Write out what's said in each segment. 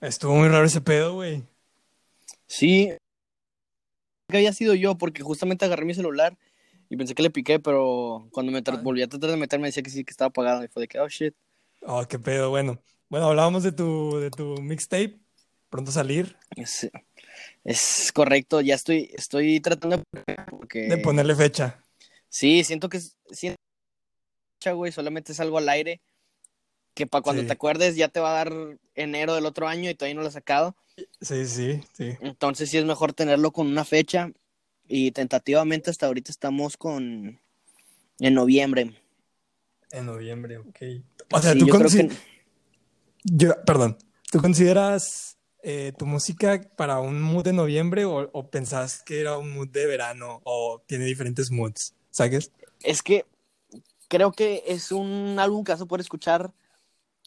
Estuvo muy raro ese pedo, güey. Sí, que había sido yo, porque justamente agarré mi celular y pensé que le piqué, pero cuando me tra- volví a tratar de meterme decía que sí, que estaba apagado. Y fue de que, oh shit. Oh, qué pedo, bueno. Bueno, hablábamos de tu, de tu mixtape. Pronto salir. Es, es correcto, ya estoy, estoy tratando de. Porque... De ponerle fecha. Sí, siento que es. Siento, güey, solamente es algo al aire. Que para cuando Sí. te acuerdes ya te va a dar enero del otro año y todavía no lo he sacado. Sí, sí, sí. Entonces sí es mejor tenerlo con una fecha. Y tentativamente hasta ahorita estamos con. En noviembre. En noviembre, ok. O sea, Sí, tú yo creo consi- que- yo- perdón, ¿tú consideras eh, tu música para un mood de noviembre o, o pensás que era un mood de verano o tiene diferentes moods? ¿Sabes? Es que creo que es un álbum que vas a poder escuchar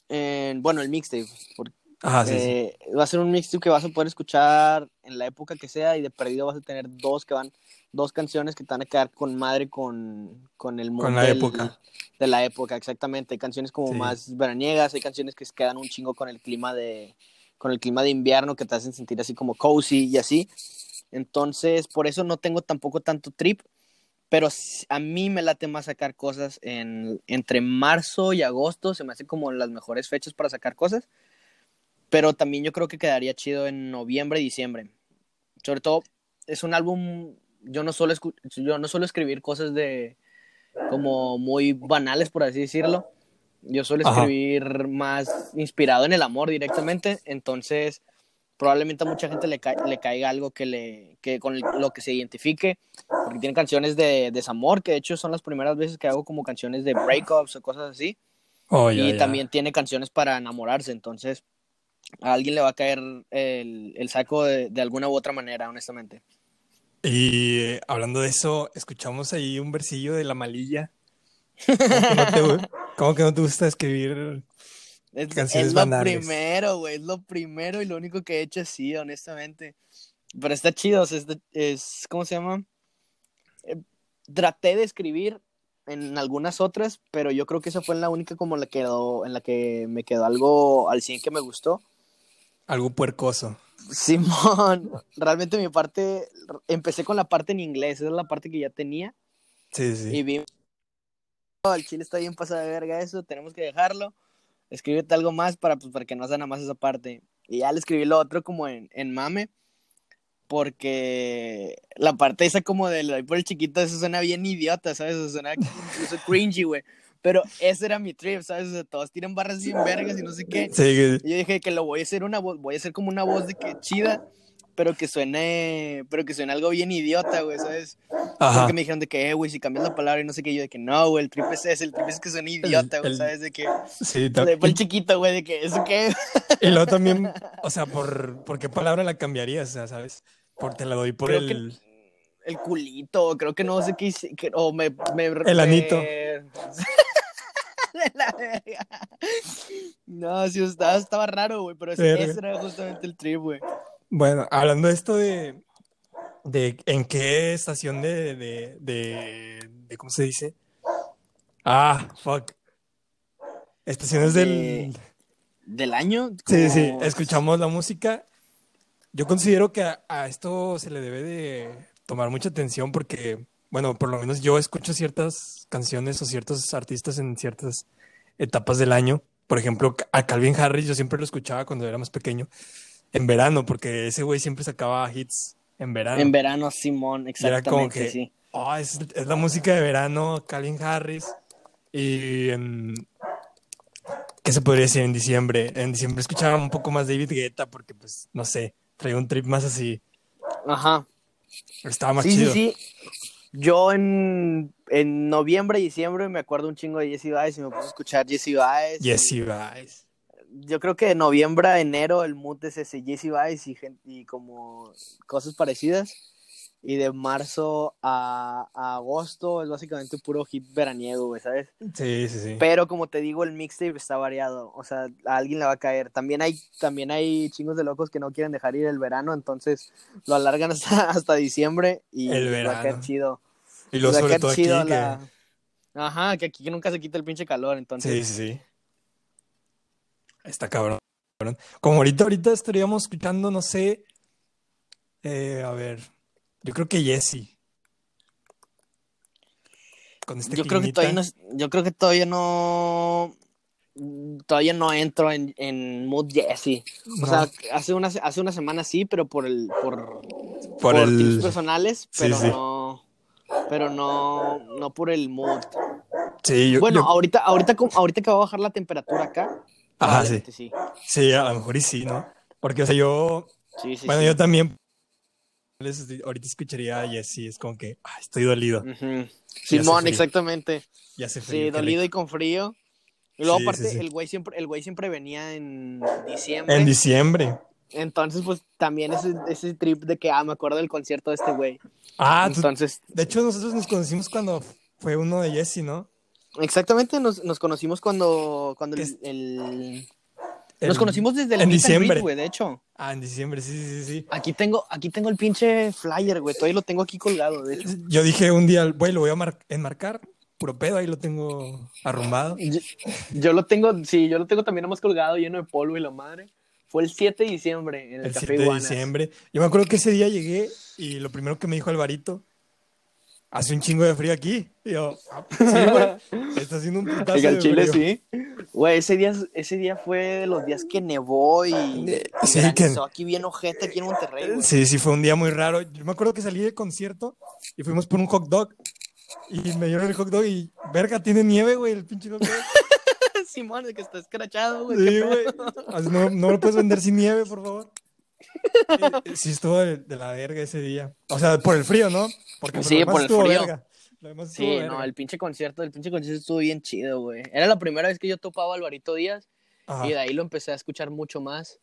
en, bueno, el mixtape. Porque, Ajá, sí, sí. eh, Va a ser un mixtape que vas a poder escuchar en la época que sea y de perdido vas a tener dos que van, dos canciones que te van a quedar con madre con, con el mood Con la del- época. De la época, exactamente. Hay canciones como Sí. más veraniegas, hay canciones que se quedan un chingo con el clima de con el clima de invierno que te hacen sentir así como cozy y así. Entonces, por eso no tengo tampoco tanto trip, pero a mí me late más sacar cosas en, entre marzo y agosto, se me hace como las mejores fechas para sacar cosas, pero también yo creo que quedaría chido en noviembre y diciembre. Sobre todo, es un álbum, yo no suelo, escu- yo no suelo escribir cosas de como muy banales, por así decirlo. Yo suelo Ajá. escribir más inspirado en el amor directamente, entonces probablemente a mucha gente le, ca- le caiga algo que le que con lo que se identifique porque tiene canciones de desamor que de hecho son las primeras veces que hago como canciones de breakups o cosas así Oh, y también tiene canciones para enamorarse entonces a alguien le va a caer el, el saco de, de alguna u otra manera honestamente Y eh, hablando de eso, escuchamos ahí un versillo de La Malilla. ¿Cómo que no te, gu- cómo que no te gusta escribir? Es, Canciones es lo banales. primero güey es lo primero y lo único que he hecho así honestamente pero está chido o sea, es, es ¿cómo se llama? Eh, traté de escribir en algunas otras, pero yo creo que esa fue en la única como la quedó, en la que me quedó algo al 100 que me gustó. Algo puercoso. Simón, realmente mi parte, empecé con la parte en inglés, esa es la parte que ya tenía, Sí, sí. y vi, oh, el chile está bien pasado de verga eso, tenemos que dejarlo, escríbete algo más para, pues, para que no sea nada más esa parte. Y ya le escribí lo otro como en, en mame, porque la parte esa como del ahí por el chiquito, eso suena bien idiota, ¿sabes? Eso suena incluso cringy, güey. Pero ese era mi trip, ¿sabes? O sea, todos tiran barras bien vergas y no sé qué. Sí, Y yo dije que lo voy a hacer una voz, voy a hacer como una voz de que chida, pero que suene, pero que suene algo bien idiota, güey, ¿sabes? Ajá. Porque me dijeron de que, eh, güey, si cambias la palabra y no sé qué, yo de que no, güey, el trip es ese, el trip es que suene idiota, güey, ¿sabes? De que, Sí, de el chiquito, güey, de que, ¿eso qué? Y luego también, o sea, ¿por, ¿por qué palabra la cambiarías? O sea, ¿sabes? Por, te la doy por Creo el... El culito, creo que no sé qué hice, que, o me, me... El anito. me- De la verga. No, sí, estaba, estaba raro, güey, pero ese, ese era justamente el trip, güey. Bueno, hablando de esto de, de en qué estación de, de, de, de- ¿cómo se dice? Ah, fuck. Estaciones del... ¿Del año? Sí, sí, escuchamos la música. Yo considero que a, a esto se le debe de tomar mucha atención porque, bueno, por lo menos yo escucho ciertas canciones o ciertos artistas en ciertas etapas del año. Por ejemplo, a Calvin Harris yo siempre lo escuchaba cuando era más pequeño, en verano, porque ese güey siempre sacaba hits en verano. En verano, Simón, Y era como exactamente, que, sí. "Ah, es, es la música de verano, Calvin Harris. Y en, ¿qué se podría decir en diciembre? En diciembre escuchaba un poco más David Guetta porque, pues, no sé, traía un trip más así. Ajá. Estaba más Sí, sí, chido. sí. Yo en, en noviembre diciembre me acuerdo un chingo de Jesse Baez y me puse a escuchar Jesse Baez. You guys. Yo creo que de noviembre a enero el mood es ese Jesse Baez y, y como cosas parecidas. Y de marzo a, a agosto es básicamente puro hit veraniego, güey, ¿sabes? Sí, sí, sí. Pero como te digo, el mixtape está variado. O sea, a alguien le va a caer. También hay, también hay chingos de locos que no quieren dejar ir el verano, entonces lo alargan hasta, hasta diciembre y El les va a caer verano. chido. Y lo Les va a sobre aquí que... Ajá, que aquí nunca se quita el pinche calor, entonces. Sí, sí, sí. Está cabrón. Como ahorita, ahorita estaríamos escuchando, no sé, eh, a ver, yo creo que Jesse. Con este Yo creo que todavía no, yo creo que todavía no todavía no entro en, en mood Jesse. O No. sea, hace una hace una semana sí, pero por el por, por por el... tips personales, pero sí. no pero no no por el mood. Sí, yo, bueno, yo- ahorita ahorita como- ahorita que va a bajar la temperatura acá. Ajá, sí. sí. Sí, a lo mejor y sí, ¿no? Porque, o sea, yo, Sí, sí, bueno, yo también, ahorita escucharía a Jesse, es como que, ah, estoy dolido, Ujú. hace Simón, exactamente. ya hace Sí, frío. dolido rico. y con frío. Y luego aparte el güey siempre el güey siempre venía en diciembre. En diciembre. Entonces, pues también ese, ese trip de que, ah, me acuerdo del concierto de este güey. Ah, tú- Entonces, de hecho, nosotros nos conocimos cuando fue uno de Jesse, ¿no? Exactamente, nos, nos conocimos cuando, cuando el, el- El- Nos conocimos desde el en diciembre. güey, de hecho. Ah, en diciembre, sí, sí, sí. Aquí tengo, aquí tengo el pinche flyer, güey, todavía lo tengo aquí colgado, de hecho. Yo dije un día, güey, lo voy a mar- enmarcar, puro pedo, ahí lo tengo arrumbado. Yo, yo lo tengo, sí, yo lo tengo también nomás colgado, lleno de polvo y la madre. Fue el 7 de diciembre en el, El Café 7 de Iguanas. diciembre. Yo me acuerdo que ese día llegué y lo primero que me dijo Alvarito, hace un chingo de frío aquí. Y yo, "Ah, sí, güey, está haciendo un putazo Oiga, de el chile frío". sí. Güey, ese día, ese día fue de los días que nevó y, y sí, granizó que- aquí bien ojete, aquí en Monterrey, güey. Sí, sí, fue un día muy raro. Yo me acuerdo que salí de concierto y fuimos por un hot dog. Y me dieron el hot dog y, verga, tiene nieve, güey, el pinche hot dog. Simón, de que está escrachado, güey. Sí, güey. No, no lo puedes vender sin nieve, por favor. Sí, estuvo de, de la verga ese día. O sea, por el frío, ¿no? Porque Sí, por el frío. verga. Sí, verga. no, el pinche concierto, el pinche concierto estuvo bien chido, güey. Era la primera vez que yo topaba a Alvarito Díaz Ajá. y de ahí lo empecé a escuchar mucho más.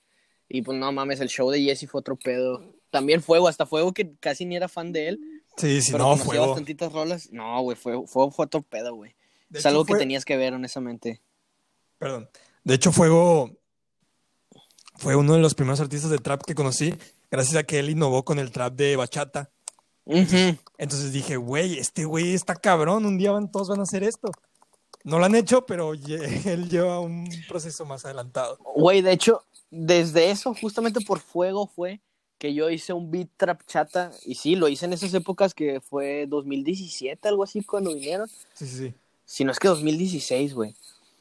Y pues no mames, el show de Jesse fue otro pedo. También Fuego, hasta Fuego que casi ni era fan de él, Sí, sí, pero no, fuego. bastantitas rolas. No, güey, Fuego, Fuego fue otro pedo, güey. Es hecho, algo que fue- tenías que ver, honestamente. Perdón. De hecho, Fuego fue uno de los primeros artistas de trap que conocí, gracias a que él innovó con el trap de bachata. Entonces dije, güey, este güey está cabrón, un día van, todos van a hacer esto. No lo han hecho, pero él lleva un proceso más adelantado. Güey, de hecho, desde eso, justamente por Fuego fue que yo hice un beat trap chata. Y sí, lo hice en esas épocas que fue 2017, algo así, cuando vinieron. Sí, sí, sí. Si no es que 2016, güey.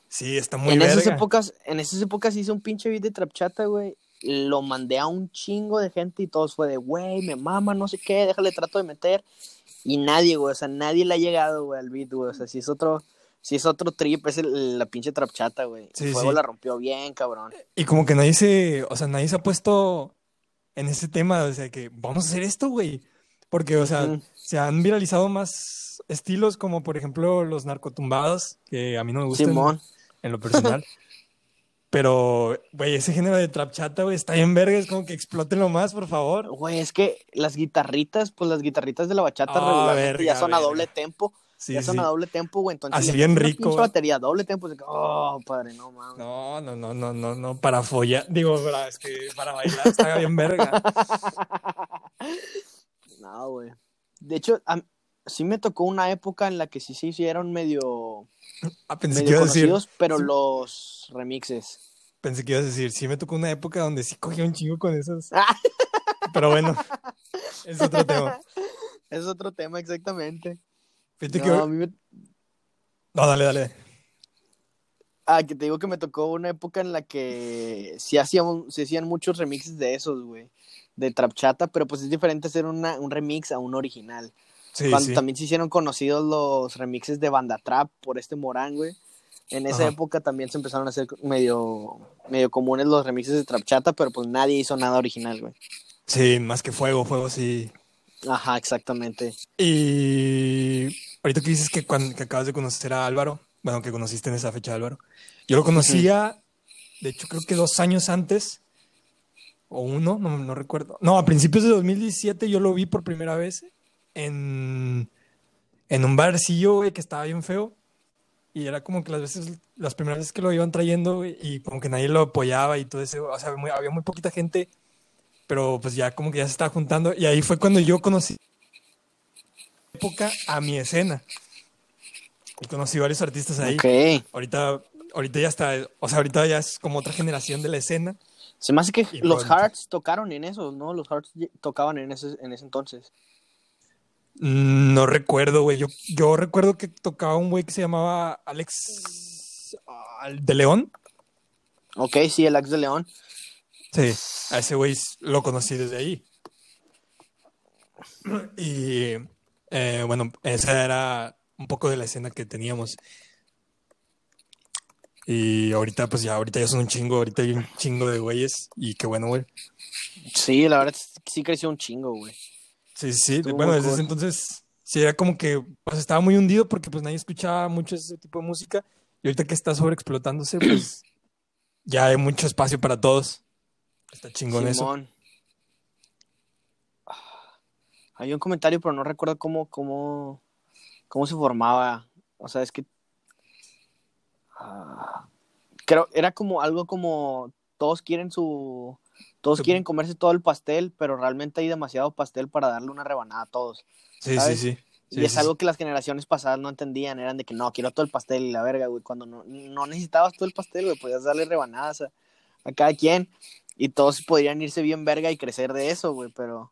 Sí, está muy En esas verga. épocas, en esas épocas hice un pinche beat de trap chata, güey. Lo mandé a un chingo de gente y todos fue de, güey, me mama, no sé qué, déjale, trato de meter. Y nadie, güey, o sea, nadie le ha llegado, güey, al beat, güey. O sea, si es otro, si es otro trip, es el- la pinche trap chata, güey. Sí, Fuego sí. la rompió bien, cabrón. Y como que nadie se, o sea, nadie se ha puesto en ese tema, o sea, que vamos a hacer esto, güey. Porque, o sea, se han viralizado más estilos como, por ejemplo, los narcotumbados, que a mí no me gustan Simón. En lo personal. Pero, güey, ese género de trap chata, güey, está bien verga, es como que explótenlo más, por favor. Güey, es que las guitarritas, pues las guitarritas de la bachata Ah, regularmente verga, ya son a doble tempo. Sí, ya son sí. a doble tempo, güey. Entonces, Así bien rico, güey. batería a doble tempo. que, oh, padre, no mames. No, no, no, no, no, no, para follar, digo, para, es que para bailar está bien verga. No, güey. De hecho, a- sí me tocó una época en la que sí se hicieron medio, Ah, pensé que medio ibas a decir, conocidos, pero sí. los remixes. pensé que ibas a decir, sí me tocó una época donde sí cogía un chingo con esos. Ah. Pero bueno, es otro tema. Es otro tema, exactamente. Fíjate No, que... a mí me- No, dale, dale. Ah, que te digo que me tocó una época en la que sí hacían, se hacían muchos remixes de esos, güey. De trap chata, pero pues es diferente hacer una, un remix a un original. Sí, Cuando sí. también se hicieron conocidos los remixes de Banda Trap por este Morán, güey. En esa Ajá. época también se empezaron a hacer medio, medio comunes los remixes de Trap Chata, pero pues nadie hizo nada original, güey. Sí, más que fuego, fuego, sí. Ajá, exactamente. Y ahorita que dices que, cuando, que acabas de conocer a Álvaro, bueno, que conociste en esa fecha a Álvaro, yo lo conocía, de hecho creo que dos años antes, o uno, no, no recuerdo. No, a principios de 2017 yo lo vi por primera vez en, en un barcillo, güey, que estaba bien feo. Y era como que las veces, las primeras veces que lo iban trayendo, güey, y como que nadie lo apoyaba y todo eso, o sea, muy- había muy poquita gente, pero pues ya como que ya se estaba juntando. Y ahí fue cuando yo conocí época a mi escena. Y conocí varios artistas ahí. Ok. Ahorita, ahorita ya está, o sea, ahorita ya es como otra generación de la escena. Se me hace que Y los pronto. Hearts tocaron en eso, ¿no? Los Hearts tocaban en ese, en ese entonces. No recuerdo, güey. Yo, yo recuerdo que tocaba un güey que se llamaba Alex de León. Ok, sí, el Axe de León. Sí, a ese güey lo conocí desde ahí. Y eh, bueno, esa era un poco de la escena que teníamos. Y ahorita, pues ya, ahorita ya son un chingo, ahorita hay un chingo de güeyes. Y qué bueno, güey. Sí, la verdad sí creció un chingo, güey. Sí, sí, Estuvo bueno, desde ese entonces sí era como que pues estaba muy hundido porque pues nadie escuchaba mucho ese tipo de música. Y ahorita que está sobreexplotándose, pues ya hay mucho espacio para todos. Está chingón eso. Simón. Ah, Hay un comentario, pero no recuerdo cómo, cómo, cómo se formaba. O sea, es que. ah, creo, era como algo como. Todos quieren su. Todos quieren comerse todo el pastel, pero realmente hay demasiado pastel para darle una rebanada a todos. Sí, sí, sí. Sí, y es sí, algo que las generaciones pasadas no entendían. Eran de que no, quiero todo el pastel y la verga, güey. Cuando no, no necesitabas todo el pastel, güey. Podías darle rebanadas a, a cada quien. Y todos podrían irse bien verga y crecer de eso, güey. Pero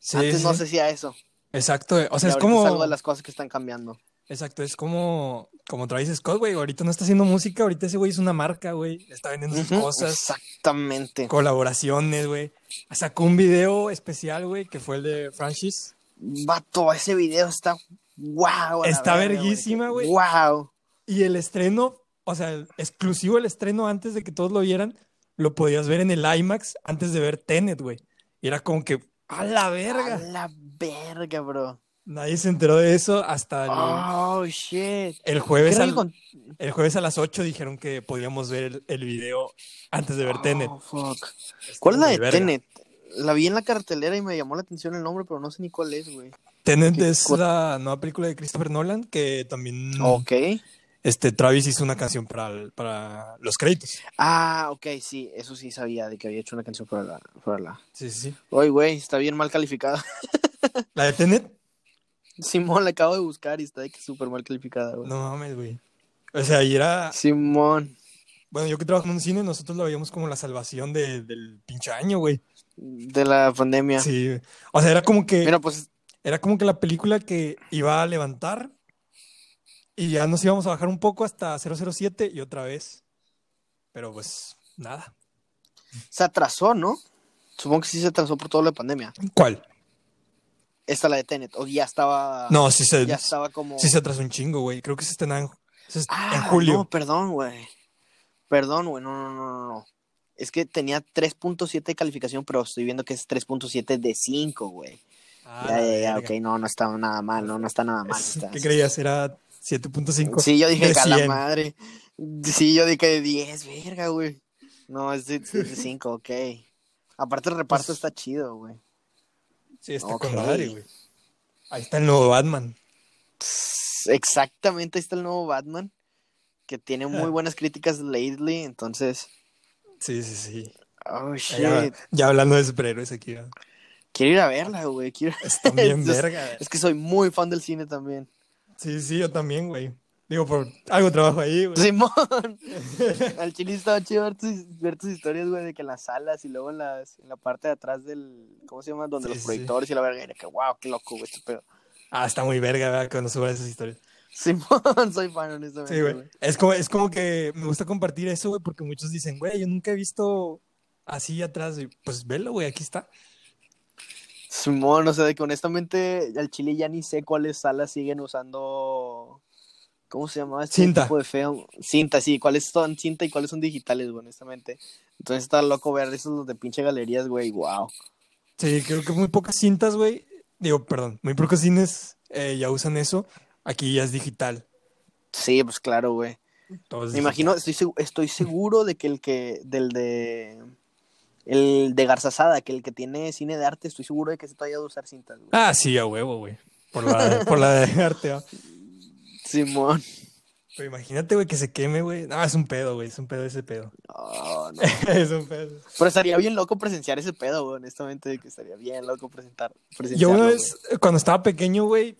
sí, antes no se hacía eso. Exacto, o sea, Y es como, es algo de las cosas que están cambiando. Exacto, es como, como Travis Scott, güey, ahorita no está haciendo música, ahorita ese güey es una marca, güey, está vendiendo sus cosas, Exactamente. colaboraciones, güey, sacó un video especial, güey, que fue el de Francis, Vato, ese video está wow. Está verguísima, güey. Wow. y el estreno, o sea, el exclusivo el estreno antes de que todos lo vieran, lo podías ver en el IMAX antes de ver Tenet, güey, y era como que, a la A verga, la verga, bro. Nadie se enteró de eso hasta el, Oh, shit. el jueves al- con- El jueves a las 8 dijeron que podíamos ver el, el video antes de ver Tenet. Oh, fuck. Está ¿Cuál es la de verga. Tenet? La vi en la cartelera y me llamó la atención el nombre, pero no sé ni cuál es, güey. Tenet ¿Qué- es la nueva película de Christopher Nolan que también Ok. este, Travis hizo una canción para, el- para los créditos. Ah, ok, sí, eso sí sabía de que había hecho una canción para la. Para la... Sí, sí, sí. Oye, güey, está bien mal calificada. La de Tenet, Simón la acabo de buscar y está de que súper mal calificada, güey. no mames, güey. O sea, y era. Simón. Bueno, yo que trabajo en un cine, nosotros la veíamos como la salvación de- del pinche año, güey. De la pandemia. Sí. O sea, era como que. Mira, pues Era como que la película que iba a levantar y ya nos íbamos a bajar un poco hasta 007 y otra vez. Pero pues nada. se atrasó, ¿no? Supongo que sí se atrasó por toda la pandemia. ¿Cuál? Esta la de Tenet, o ya estaba. No, sí se, Ya estaba como. sí se atrasó un chingo, güey. Creo que se estrena en, se est- Ah, en julio. No, perdón, güey. Perdón, güey. No, no, no, no, no. Es que tenía 3.7 de calificación, pero estoy viendo que es 3.7 de 5, güey. Ah, ya, ya, ya, ok, no, no está nada mal, no, no está nada mal. Está- ¿Qué creías? Era 7.5. Sí, yo dije de que a la 100. madre. Sí, yo dije de 10, verga, güey. No, es de, es de 5, ok. Aparte el reparto Pues- está chido, güey. Sí, está con madre, güey. Ahí está el nuevo Batman. Exactamente, ahí está el nuevo Batman. Que tiene muy Ah. buenas críticas lately, entonces. Sí, sí, sí. Oh, shit. ya hablando de superhéroes aquí. ¿no? Quiero ir a verla, güey. Quiero... Está bien Es- verga. Es que soy muy fan del cine también. Sí, sí, yo también, güey. Digo, por algo trabajo ahí, güey. Simón. Al chile estaba chido ver tus, ver tus historias, güey, de que en las salas y luego en, las, en la parte de atrás del. ¿Cómo se llama? Donde Sí, los sí. proyectores y la verga. Era que, wow, qué loco, güey, este pedo. Ah, está muy verga, ¿verdad? Cuando suban esas historias. Simón, soy fan, honestamente. Sí, güey. güey. Es como, es como que me gusta compartir eso, güey, porque muchos dicen, güey, yo nunca he visto así atrás. Y, pues velo, güey, aquí está. Simón, o sea, de que honestamente al chile ya ni sé cuáles salas siguen usando. ¿Cómo se llama este Cinta. tipo de film? Cinta, sí, cuáles son cinta y cuáles son digitales, güey, honestamente. Entonces está loco ver esos los de pinche galerías, güey, wow. Sí, creo que muy pocas cintas, güey. Digo, perdón, muy pocos cines eh, ya usan eso. Aquí ya es digital. Sí, pues claro, güey. Me imagino, estoy, estoy seguro de que el que, del de, el de Garzazada, que el que tiene cine de arte, estoy seguro de que se todavía de usar cintas, güey. Ah, sí, a huevo, güey. Por la, por la de arte, ¿va? Simón. Pero imagínate, güey, que se queme, güey. No, es un pedo, güey. Es un pedo ese pedo. No, no. es un pedo. Pero estaría bien loco presenciar ese pedo, güey, honestamente, que estaría bien loco presentar, Yo una vez, cuando estaba pequeño, güey,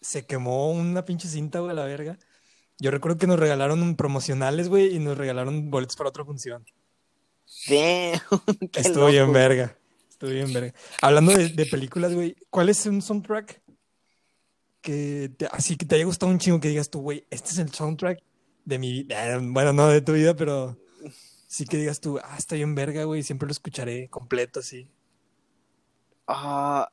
se quemó una pinche cinta, güey, a la verga. Yo recuerdo que nos regalaron promocionales, güey, y nos regalaron boletos para otra función. Damn. Estuvo bien verga. Estuvo bien verga. Hablando de, de películas, güey, ¿cuál es un soundtrack que te- así que te haya gustado un chingo que digas tú, güey, este es el soundtrack de mi vida? Bueno, no de tu vida, pero sí que digas tú, ah, está bien verga, güey, siempre lo escucharé completo así. Ah,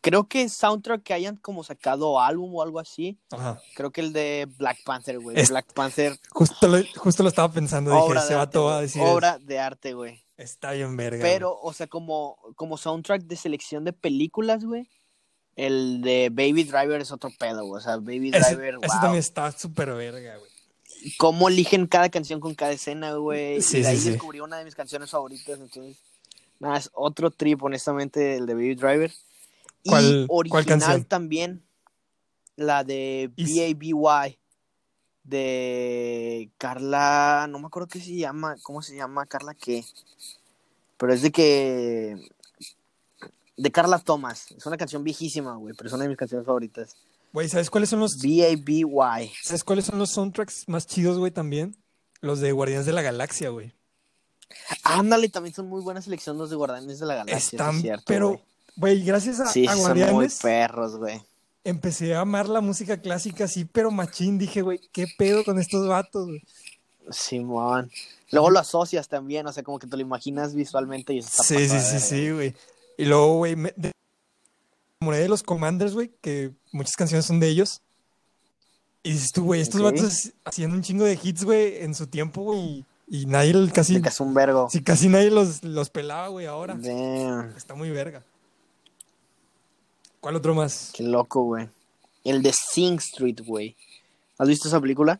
creo que soundtrack que hayan como sacado álbum o algo así. Ajá. Creo que el de Black Panther, güey. Black Panther, Justo lo, justo lo estaba pensando, dije, obra vato va a güey. decir, Obra de arte, güey. está bien verga. Pero, o sea, como, como soundtrack de selección de películas, güey. El de Baby Driver es otro pedo, güey. O sea, Baby. Ese, Driver, ese wow. también está súper verga, güey. Cómo eligen cada canción con cada escena, güey. Sí, y de ahí sí, descubrí una de mis canciones favoritas. Entonces, nada, es otro trip, honestamente, el de Baby Driver. Y ¿Cuál- cuál original canción? también, la de B.A.B.Y. De Carla, no me acuerdo qué se llama, ¿cómo se llama? Carla qué. Pero es de que de Carla Thomas. Es una canción viejísima, güey, pero es una de mis canciones favoritas. Güey, ¿sabes cuáles son los, B.A.B.Y. ¿sabes cuáles son los soundtracks más chidos, güey, también? Los de Guardianes de la Galaxia, güey. Ándale, también son muy buenas selecciones los de Guardianes de la Galaxia, sí Están, es cierto, pero, güey. gracias a, Sí, a sí son muy perros, güey. empecé a amar la música clásica así, pero machín. Dije, güey, ¿qué pedo con estos vatos, güey? Simón. Luego lo asocias también, o sea, como que te lo imaginas visualmente y eso está Sí, sí, sí, sí, güey. Y luego, güey, me enamoré de los Commanders, güey, que muchas canciones son de ellos. Y dices tú, güey, estos Ok. vatos haciendo un chingo de hits, güey, en su tiempo, güey. Y nadie, casi, es un vergo. sí, casi nadie los, los pelaba, güey, ahora. Damn, Está muy verga. ¿Cuál otro más? qué loco, güey. El de Sing Street, güey. ¿Has visto esa película?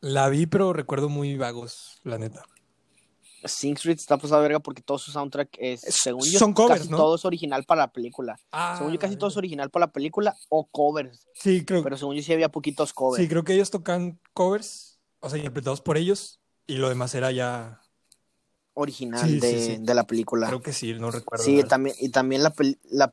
La vi, pero recuerdo muy vagos, la neta. Sing Street está pasada verga porque todo su soundtrack es, según yo, son covers, casi ¿no? todo es original para la película. Ah, según yo, casi todo es original para la película o covers. Sí, creo, Pero según yo, sí había poquitos covers. sí, creo que ellos tocan covers, o sea, interpretados por ellos, y lo demás era ya. original Sí, de, sí. de la película. Creo que sí, no recuerdo. Sí, también, y también la, la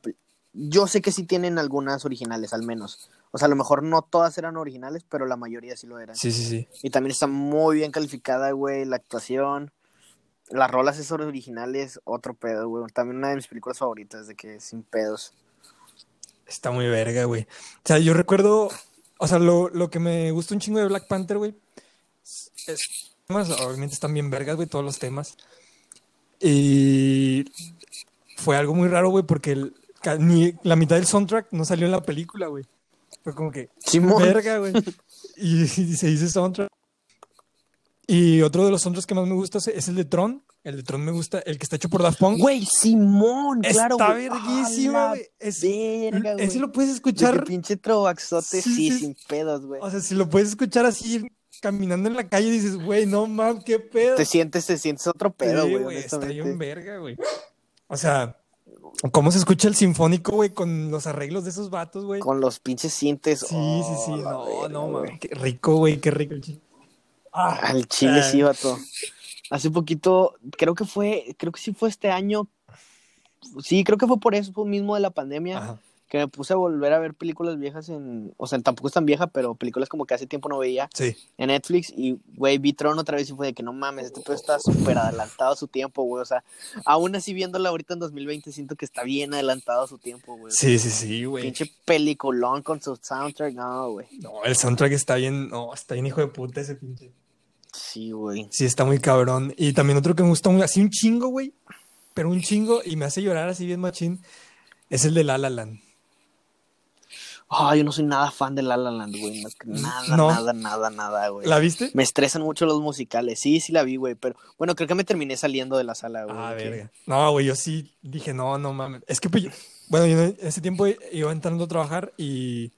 yo sé que sí tienen algunas originales, al menos. O sea, a lo mejor no todas eran originales, pero la mayoría sí lo eran. Sí, sí, sí. Y también está muy bien calificada, güey, la actuación. Las rolas esos originales, otro pedo, güey. También una de mis películas favoritas, de que sin pedos. Está muy verga, güey. O sea, yo recuerdo, o sea, lo, lo que me gusta un chingo de Black Panther, güey, es, temas, obviamente están bien vergas, güey, todos los temas. Y fue algo muy raro, güey, porque el- ca- ni la mitad del soundtrack no salió en la película, güey. Fue como que, Simón. verga, güey. Y, y se dice soundtrack. Y otro de los soundtracks que más me gusta es- el de Tron. El de Tron me gusta, el que está hecho por Daft Punk. Güey, Simón, claro, está güey. verguísima, ¡A la güey. Es- Verga, güey. Ese lo puedes De escuchar. pinche trovaxote, Sí, sí, sí. sin pedos, güey. O sea, si lo puedes escuchar así caminando en la calle, dices, güey, no mames, qué pedo. Te sientes, te sientes otro pedo, Sí, güey, está bien verga, güey. O sea, cómo se escucha el sinfónico, güey, con los arreglos de esos vatos, güey. Con los pinches sientes. Sí, sí, oh, sí. la No, verga, no, mames. Qué rico, güey, qué rico. Ah, Al chile Ah. sí, vato. Hace poquito, creo que fue, creo que sí fue este año. Sí, creo que fue por eso, mismo de la pandemia, ajá. Que me puse a volver a ver películas viejas en, o sea, tampoco es tan vieja, pero películas como que hace tiempo no veía Sí. en Netflix y, güey, vi Tron otra vez y fue de que no mames, este pedo está súper adelantado a su tiempo, güey, o sea, aún así viéndola ahorita en 2020 siento que está bien adelantado a su tiempo, güey. Sí, sí, sí, güey. Pinche peliculón con su soundtrack, no, güey. No, el soundtrack está bien, no, está bien hijo de puta ese pinche. Sí, güey. Sí, está muy cabrón. Y también otro que me gusta muy, así un chingo, güey, pero un chingo y me hace llorar así bien machín, es el de La La Land. Ah, yo no soy nada fan de La La Land, güey. no, Nada, No. nada, nada, nada, güey. ¿La viste? Me estresan mucho los musicales. Sí, sí la vi, güey. Pero bueno, creo que me terminé saliendo de la sala, güey. Ah, que- verga. No, güey, yo sí dije, no, no mames. Es que, pues, yo- bueno, yo en ese tiempo iba entrando a trabajar y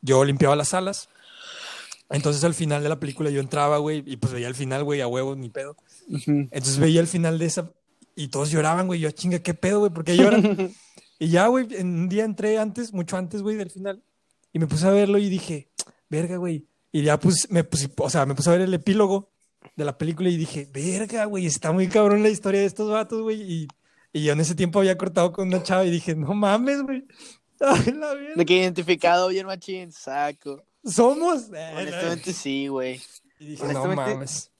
yo limpiaba las salas. Entonces al final de la película yo entraba, güey, y pues veía el final, güey, a huevo, ni pedo. Entonces veía el final de esa y todos lloraban, güey. Yo, chinga, ¿qué pedo, güey? ¿Por qué lloran? y ya, güey, en un día entré antes, mucho antes, güey, del final. Y me puse a verlo y dije, verga, güey. Y ya pues, me puse, o sea, me puse a ver el epílogo de la película y dije, verga, güey, está muy cabrón la historia de estos vatos, güey. Y, y yo en ese tiempo había cortado con una chava y dije, no mames, güey. De que identificado bien machín, saco. Somos. Eh, Honestamente sí, güey. Y dije, no mames.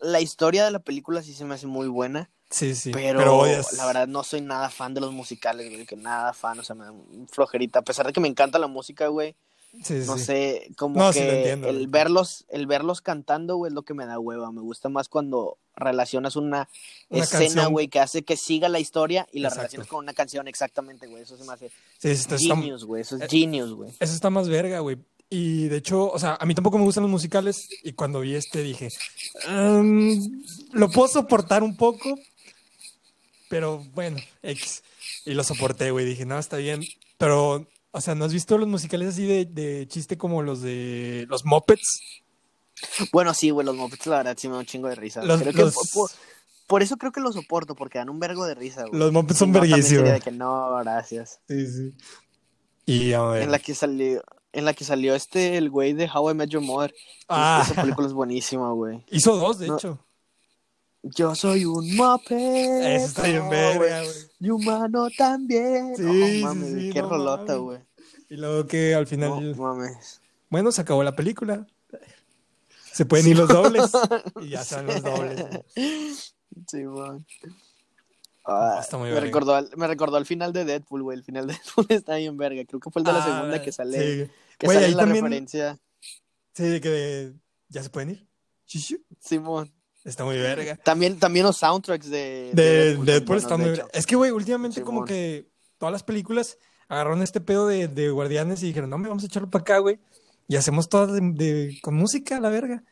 la historia de la película sí se me hace muy buena. Sí, sí. Pero, odias- la verdad no soy nada fan de los musicales, güey, que nada fan, o sea, me da flojerita. A pesar de que me encanta la música, güey, Sí, no sí. sé, como No, sí que lo entiendo, el güey. verlos, el verlos cantando, güey, es lo que me da hueva. Me gusta más cuando relacionas una, Una escena, canción. güey, que hace que siga la historia y la Exacto. relacionas con una canción, exactamente, güey. Eso se me hace Sí, está- genius, güey. Eso es eh, genius, güey. Eso está más verga, güey. Y de hecho, o sea, a mí tampoco me gustan los musicales. Y cuando vi este dije, "Mm, lo puedo soportar un poco, pero bueno, X. Y lo soporté, güey. Dije, no, está bien. Pero, o sea, ¿no has visto los musicales así de, de chiste como los de los Muppets? Bueno, sí, güey, los Muppets, la verdad, sí me da un chingo de risa. Los- Creo que los- por, por- por eso creo que los soporto, porque dan un vergo de risa, güey. Los Muppets son no, verguísimos. de que no, gracias. Sí, sí. Y a ver. En la que salió, en la que salió este, el güey de How I Met Your Mother. Ah. Esa película es buenísima, güey. Hizo dos, de No. hecho. Yo soy un Muppet. Eso está bien no, verga, güey. Y humano también. Sí, no mames, sí, qué no rolota, güey. Y luego que al No final, mames. bueno, se acabó la película. Se pueden ir los dobles. Y ya están los dobles. Sí, man. Ah, Está muy me, verga. recordó al, me recordó al final de Deadpool, güey. El final de Deadpool está bien verga. Creo que fue el de la Ah, segunda que sale, Sí, que Güey, sale la también- referencia. sí de que ya se pueden ir. Simón. Está muy verga. También, también los soundtracks de, De Deadpool son Deadpool buenos, está de muy hecho. Es que, güey, últimamente como que todas las películas agarraron este pedo de, de guardianes y dijeron, no, me vamos a echarlo para acá, güey. Y hacemos todas de, de- con música, la verga.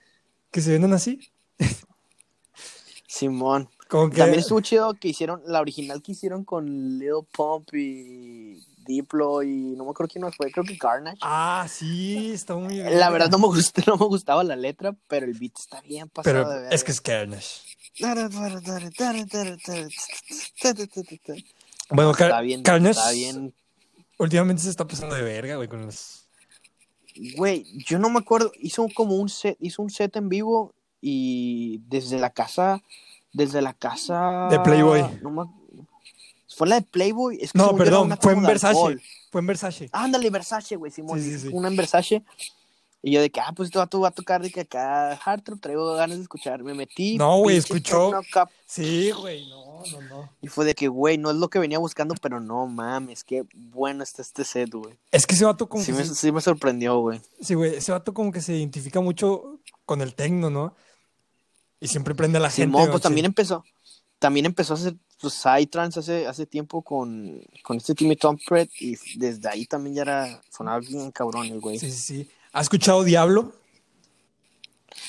Que se venden así. Simón. Como que... También estuvo chido que hicieron, la original que hicieron con Lil Pump y Diplo y no me acuerdo quién más fue, creo que Carnage. Ah, sí, está muy La verdad no me, gustó, no me gustaba la letra, pero el beat está bien pasado Pero de verga. es que es Carnage. Bueno, está Car- bien, Carnage está bien. últimamente se está pasando de verga, güey, con los... Güey, yo no me acuerdo, hizo como un set, hizo un set en vivo y desde la casa, desde la casa De Playboy. no me- fue la de Playboy, es que No, perdón, fue en Versace. Fue en Versace. Ándale, Versace, güey, Simón. Sí, sí, sí. Una en Versace. Y yo de que, ah, pues vato va a tocar de que acá Hardtop traigo ganas de escuchar. Me metí. No, güey, escuchó. Sí, güey, no, no, no. Y fue de que, güey, no es lo que venía buscando, pero no mames, qué bueno está este set, güey. Es que ese vato como Sí que me, se- sí me sorprendió, güey. sí, güey, ese vato como que se identifica mucho con el tecno, ¿no? Y siempre prende a la gente. Simón, pues machín. también empezó. También empezó a hacer pues, Psytrance hace, hace tiempo con, con este Timmy Trumpet y desde ahí también ya era, sonaba bien cabrón el güey. Sí, sí, sí. ¿Has escuchado Diablo?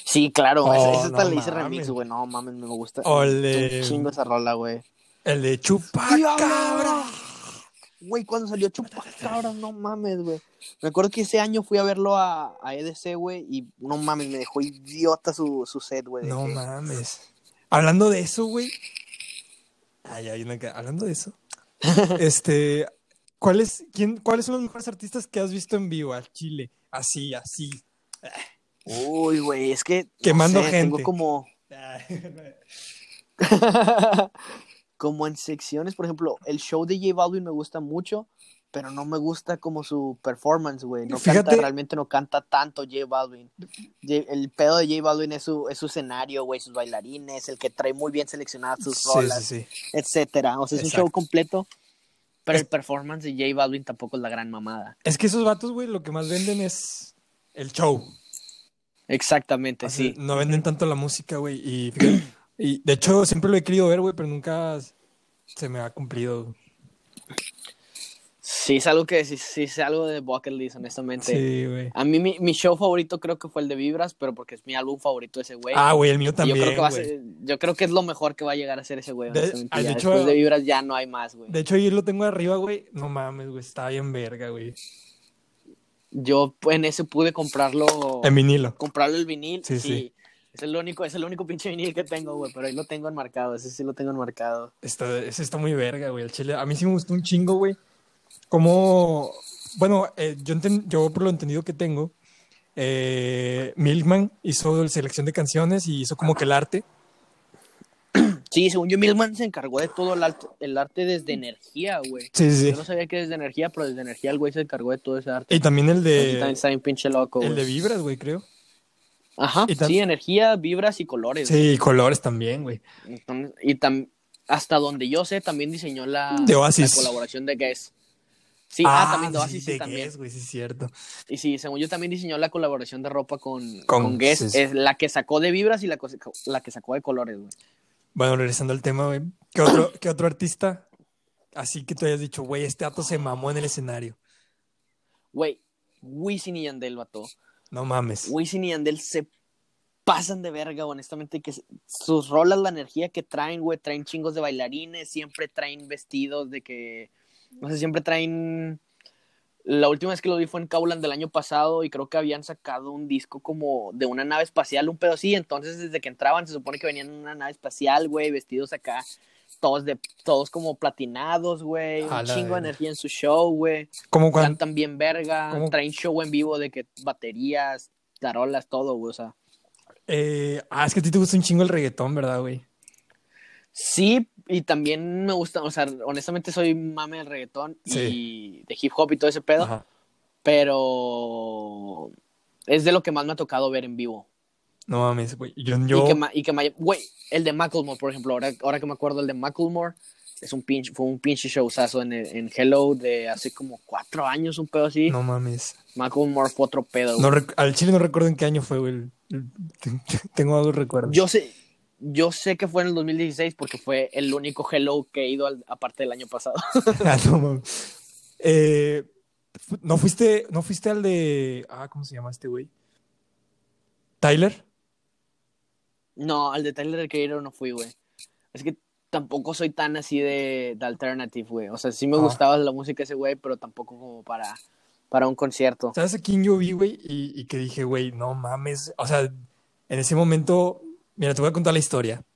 Sí, claro, Oh, esa, esa no le hice remix, güey. No mames, me gusta. Ole. Un chingo esa rola, güey. El de Chupacabra. Güey, cuando salió Chupacabra, no mames, güey. Me acuerdo que ese año fui a verlo a, a EDC, güey, y no mames, me dejó idiota su, su set, güey. No que- mames. Hablando de eso, güey. Ay, hay una Hablando de eso. este, ¿cuáles, quién, ¿cuáles son los mejores artistas que has visto en vivo al Chile? Así, así. Uy, güey, es que. no Quemando sé, Tengo gente. como. como en secciones, por ejemplo, el show de J Balvin me gusta mucho, pero no me gusta como su performance, güey. No Fíjate- canta, realmente no canta tanto J Balvin. El pedo de J Balvin es su, es su escenario, güey, sus bailarines, el que trae muy bien seleccionadas sus Sí, rolas, sí, sí. etcétera. O sea, es un show completo, pero Es- el performance de J Balvin tampoco es la gran mamada. Es que esos vatos, güey, lo que más venden es el show. Exactamente, sí. No venden tanto la música, güey. Y, fíjate, y de hecho, siempre lo he querido ver, güey, pero nunca se me ha cumplido. Sí, es algo que sí, sí es algo de bucket list, honestamente. Sí, güey. A mí mi, mi show favorito creo que fue el de Vibras, pero porque es mi álbum favorito ese güey. Ah, güey, el mío Y yo también, creo que va a güey. ser- yo creo que es lo mejor que va a llegar a ser ese güey. De- ah, de hecho- después de Vibras ya no hay más, güey. De hecho, ahí lo tengo arriba, güey. No mames, güey. Está bien verga, güey. Yo en ese pude comprarlo, En vinilo. comprarlo el vinil. Sí, sí. Es el único, es el único pinche vinil que tengo, güey, pero ahí lo tengo enmarcado, ese sí lo tengo enmarcado. Está, ese está muy verga, güey. El chile. A mí sí me gustó un chingo, güey. Como. Bueno, eh, yo, enten- yo por lo entendido que tengo, eh, Milkman hizo la selección de canciones y hizo como que el arte. Sí, según yo, Milman se encargó de todo el arte, el arte desde energía, güey. Sí, sí, Yo no sabía que desde energía, pero desde energía el güey se encargó de todo ese arte. Y también el Y también de. está bien pinche loco, El de. Vibras, güey, creo. Ajá, sí, energía, vibras y colores. Sí, y colores también, güey. Entonces, y tam- hasta donde yo sé, también diseñó la, De Oasis. la colaboración de Guess. Sí, ah, también de sí, Oasis, sí, de también. Guess, güey, sí es cierto. Y sí, según yo también diseñó la colaboración de ropa con, Con- con, Guess. sí, sí. Es la que sacó de vibras y la, la que sacó de colores, güey. Bueno, regresando al tema, güey. ¿Qué otro, qué otro artista? Así que tú hayas dicho, güey, este dato se mamó en el escenario. Güey, Wisin y Yandel, vato. No mames. Wisin y Yandel se pasan de verga, honestamente, que sus rolas, la energía que traen, güey, traen chingos de bailarines, siempre traen vestidos de que, no sé, siempre traen... La última vez que lo vi fue en Kaulan del año pasado y creo que habían sacado un disco como de una nave espacial, un pedo así, entonces desde que entraban se supone que venían en una nave espacial, güey, vestidos acá, todos de, todos como platinados, güey, un chingo de energía en su show, güey. Como cuando, Cantan bien verga, ¿Cómo? traen show en vivo de que baterías, tarolas, todo, güey, o sea. eh, ah, es que a ti te gusta un chingo el reggaetón, ¿verdad, güey? Sí, y también me gusta, o sea, honestamente soy mame del reggaetón y de hip hop y todo ese pedo, Ajá. pero es de lo que más me ha tocado ver en vivo. No mames, güey. Yo, Y que, y que güey, el de Macklemore, por ejemplo, ahora, ahora que me acuerdo, el de Macklemore es un pinche, fue un pinche showzazo en, el- en Hello de hace como cuatro años, un pedo así. no mames. Macklemore fue otro pedo. No al chile no recuerdo en qué año fue, güey. Tengo algo recuerdo. Yo sé, yo sé que fue en el 2016 porque fue el único Hello que he ido al- aparte del año pasado. Ah, no mames. Eh, ¿no fuiste, no fuiste al de. Ah, ¿cómo se llama este güey? ¿Tyler? No, al de Tyler the Creator no fui, güey. Es que tampoco soy tan así de, de alternative, güey. O sea, sí me Ah. gustaba la música ese güey, pero tampoco como para, para un concierto. ¿Sabes a quién yo vi, güey? Y, y que dije, güey, no mames. O sea, en ese momento. Mira, te voy a contar la historia.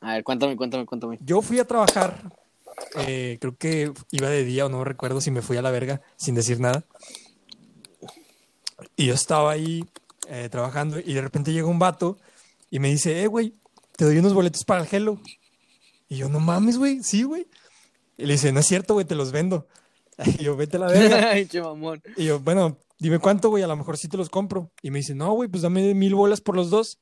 A ver, cuéntame, cuéntame, cuéntame. Yo fui a trabajar. eh, creo que iba de día o no recuerdo si me fui a la verga sin decir nada. Y yo estaba ahí eh, trabajando y de repente llega un vato y me dice, eh, güey, te doy unos boletos para el Hello. Y yo, no mames, güey, sí, güey. Y le dice, no es cierto, güey, te los vendo. Y yo, vete a la verga. Ay, che mamón. Y yo, bueno, dime cuánto, güey, a lo mejor sí te los compro. Y me dice, no, güey, pues dame mil bolas por los dos.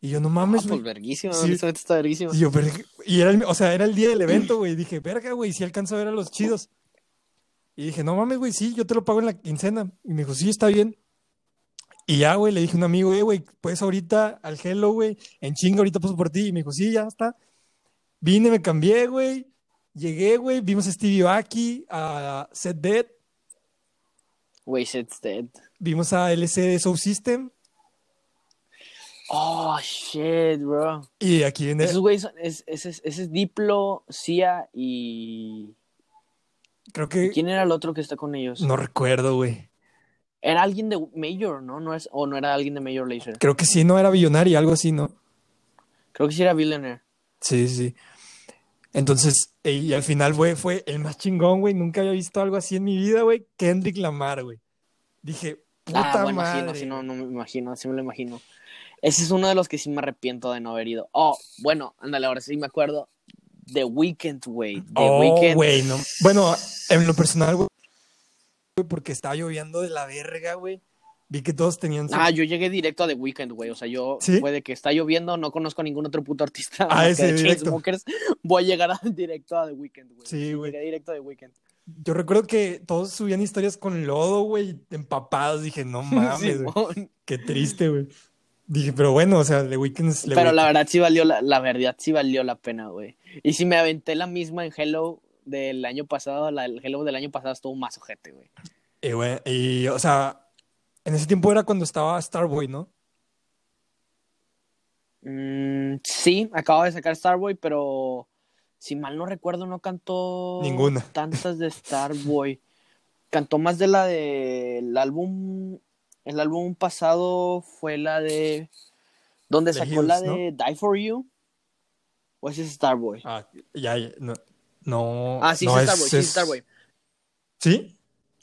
Y yo, no Ah, mames, pues güey. verguísima, Sí. honestamente está verguísima. Y yo, "Verga", y era el, o sea, era el día del evento, güey. Dije, verga, güey, si alcanzo a ver a los chidos. Y dije, no mames, güey, sí, yo te lo pago en la quincena. Y me dijo, sí, está bien. Y ya, güey, le dije a un amigo, eh, güey, pues ahorita al Hello, güey, en chinga, ahorita paso por ti. Y me dijo, sí, ya está. Vine, me cambié, güey. Llegué, güey, vimos a Stevie Aki, a Set Dead, Güey, Set's dead. vimos a LC de Soul System. Oh, shit, bro. Y aquí viene, Esos güeyes, son- es- ese es, ese es Diplo, Cia y... creo que, ¿Quién era el otro que está con ellos? no recuerdo, güey. Era alguien de Major, ¿no? no es, o no era alguien de Major Lazer. Creo que sí, no era billonario, algo así, ¿no? Creo que sí era Billionaire. Sí, sí. Entonces, y al final, güey, fue el más chingón, güey. Nunca había visto algo así en mi vida, güey. Kendrick Lamar, güey. Dije, puta ah, bueno, madre. sí, no, sí, no, no me imagino, así me lo imagino. Ese es uno de los que sí me arrepiento de no haber ido. Oh, bueno, ándale, ahora sí me acuerdo. The Weeknd, güey. The Oh, Weeknd. güey, no. Bueno, en lo personal, güey, porque estaba lloviendo de la verga, güey. Vi que todos tenían. Ah, yo llegué directo a The Weeknd, güey. O sea, yo, ¿Sí? fue de que está lloviendo, no conozco a ningún otro puto artista. Ah, ese, de. Chainsmokers. Voy a llegar a- directo a The Weeknd, güey. Sí, güey. Llegué directo a The Weeknd. Yo recuerdo que todos subían historias con lodo, güey, empapados. Dije, no mames, güey. Qué triste, güey. Dije, pero bueno, o sea, The Weeknd es The Pero la verdad sí valió la, la verdad sí valió la pena, güey. Y si me aventé la misma en Hello del año pasado, la el Hello del año pasado estuvo más ojete, güey. Y, güey, y, o sea, en ese tiempo era cuando estaba Starboy, ¿no? Mm, sí, acaba de sacar Starboy, pero si mal no recuerdo no cantó Ninguna. tantas de Starboy. Cantó más de la del álbum el álbum pasado fue la de donde The sacó la de Die for You. ¿O ese es Starboy? Ah, ya, ya, no. No, Ah, sí, no sí, Starboy, sí, es- Starboy. ¿Sí?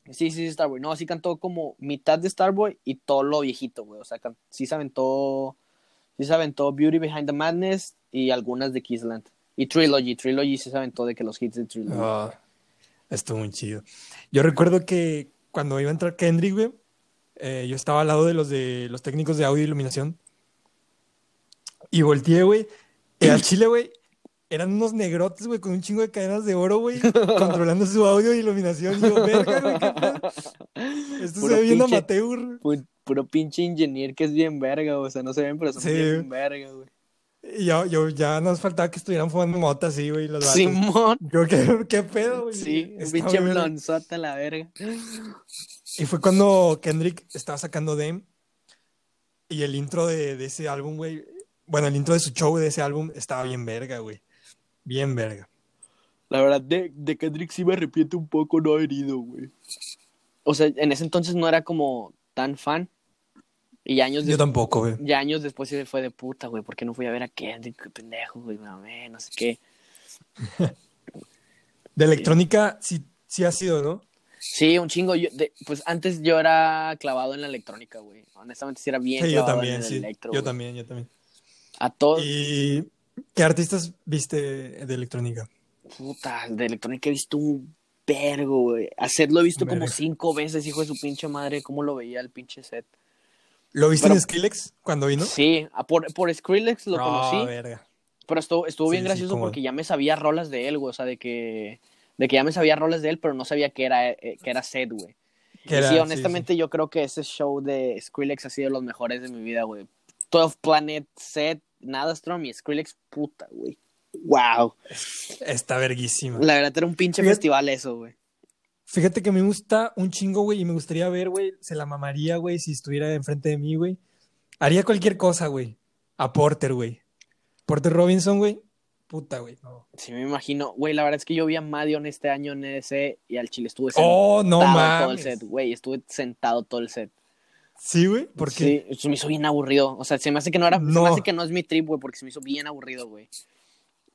Sí, sí, sí, Starboy. No, sí cantó como mitad de Starboy y todo lo viejito, güey. O sea, can- sí se aventó. Sí se aventó Beauty Behind the Madness y algunas de Kissland. Y Trilogy. Trilogy sí se aventó de que los hits de Trilogy. Ah, estuvo muy chido. Yo recuerdo que cuando iba a entrar Kendrick, güey, eh, yo estaba al lado de los de los técnicos de audio y iluminación. Y volteé, güey. Y al chile, güey, eran unos negrotes, güey, con un chingo de cadenas de oro, güey, controlando su audio y iluminación. Y yo, verga, güey, qué pedo? Esto Puro se ve bien amateur. Pu- Puro pinche ingeniero que es bien verga, o sea, no se ven, pero son Sí. bien verga, güey. Y yo, yo ya nos faltaba que estuvieran fumando mota así, güey, los vatos. Simón. Yo, ¿qué, qué pedo, güey? Sí, un Está pinche blonzota la verga. Y fue cuando Kendrick estaba sacando Dame. Y el intro de, de ese álbum, güey. Bueno, el intro de su show de ese álbum estaba bien verga, güey. Bien verga. La verdad, de, de Kendrick sí me arrepiento un poco no haber ido, güey. O sea, en ese entonces no era como tan fan. Y años, Yo tampoco, güey. ya años después sí fue de puta, güey. ¿Por qué no fui a ver a Kendrick? Qué pendejo, güey. Mamé, no sé qué. De electrónica sí, sí ha sido, ¿no? Sí, un chingo. Yo, de- pues antes yo era clavado en la electrónica, güey. Honestamente sí era bien Sí, yo clavado también, en el sí. electro, Yo güey. también, yo también. A todos. ¿Y qué artistas viste de electrónica? Puta, de electrónica he visto un vergo, güey. A Seth lo he visto como cinco veces, hijo de su pinche madre. ¿Cómo lo veía el pinche Seth? ¿Lo viste Pero- en Skrillex cuando vino? Sí, por, por Skrillex lo Ah, conocí. verga. Pero estuvo, estuvo Sí, bien gracioso porque ya me sabía rolas de él, güey. O sea, de que, de que ya me sabía rolas de él, pero no sabía que era, eh, que era Seth, güey. Y era- sí, sí, honestamente, yo creo que ese show de Skrillex ha sido de los mejores de mi vida, güey. 12 Planet, Seth, Nadastrom y Skrillex, puta, güey. Wow. Está verguísima. La verdad era un pinche Fíjate- festival eso, güey. Fíjate que me gusta un chingo, güey, y me gustaría ver, güey, se la mamaría, güey, si estuviera enfrente de mí, güey. Haría cualquier cosa, güey. A Porter, güey. Porter Robinson, güey. Puta, güey. No. Sí, me imagino. Güey, la verdad es que yo vi a Madion este año en EDC y al Chile estuve sentado Oh, no todo el set, güey. Estuve sentado todo el set. Sí, güey. ¿Por qué? Sí, se me hizo bien aburrido. O sea, se me hace que no era, se No. me hace que no es mi trip, güey, porque se me hizo bien aburrido, güey.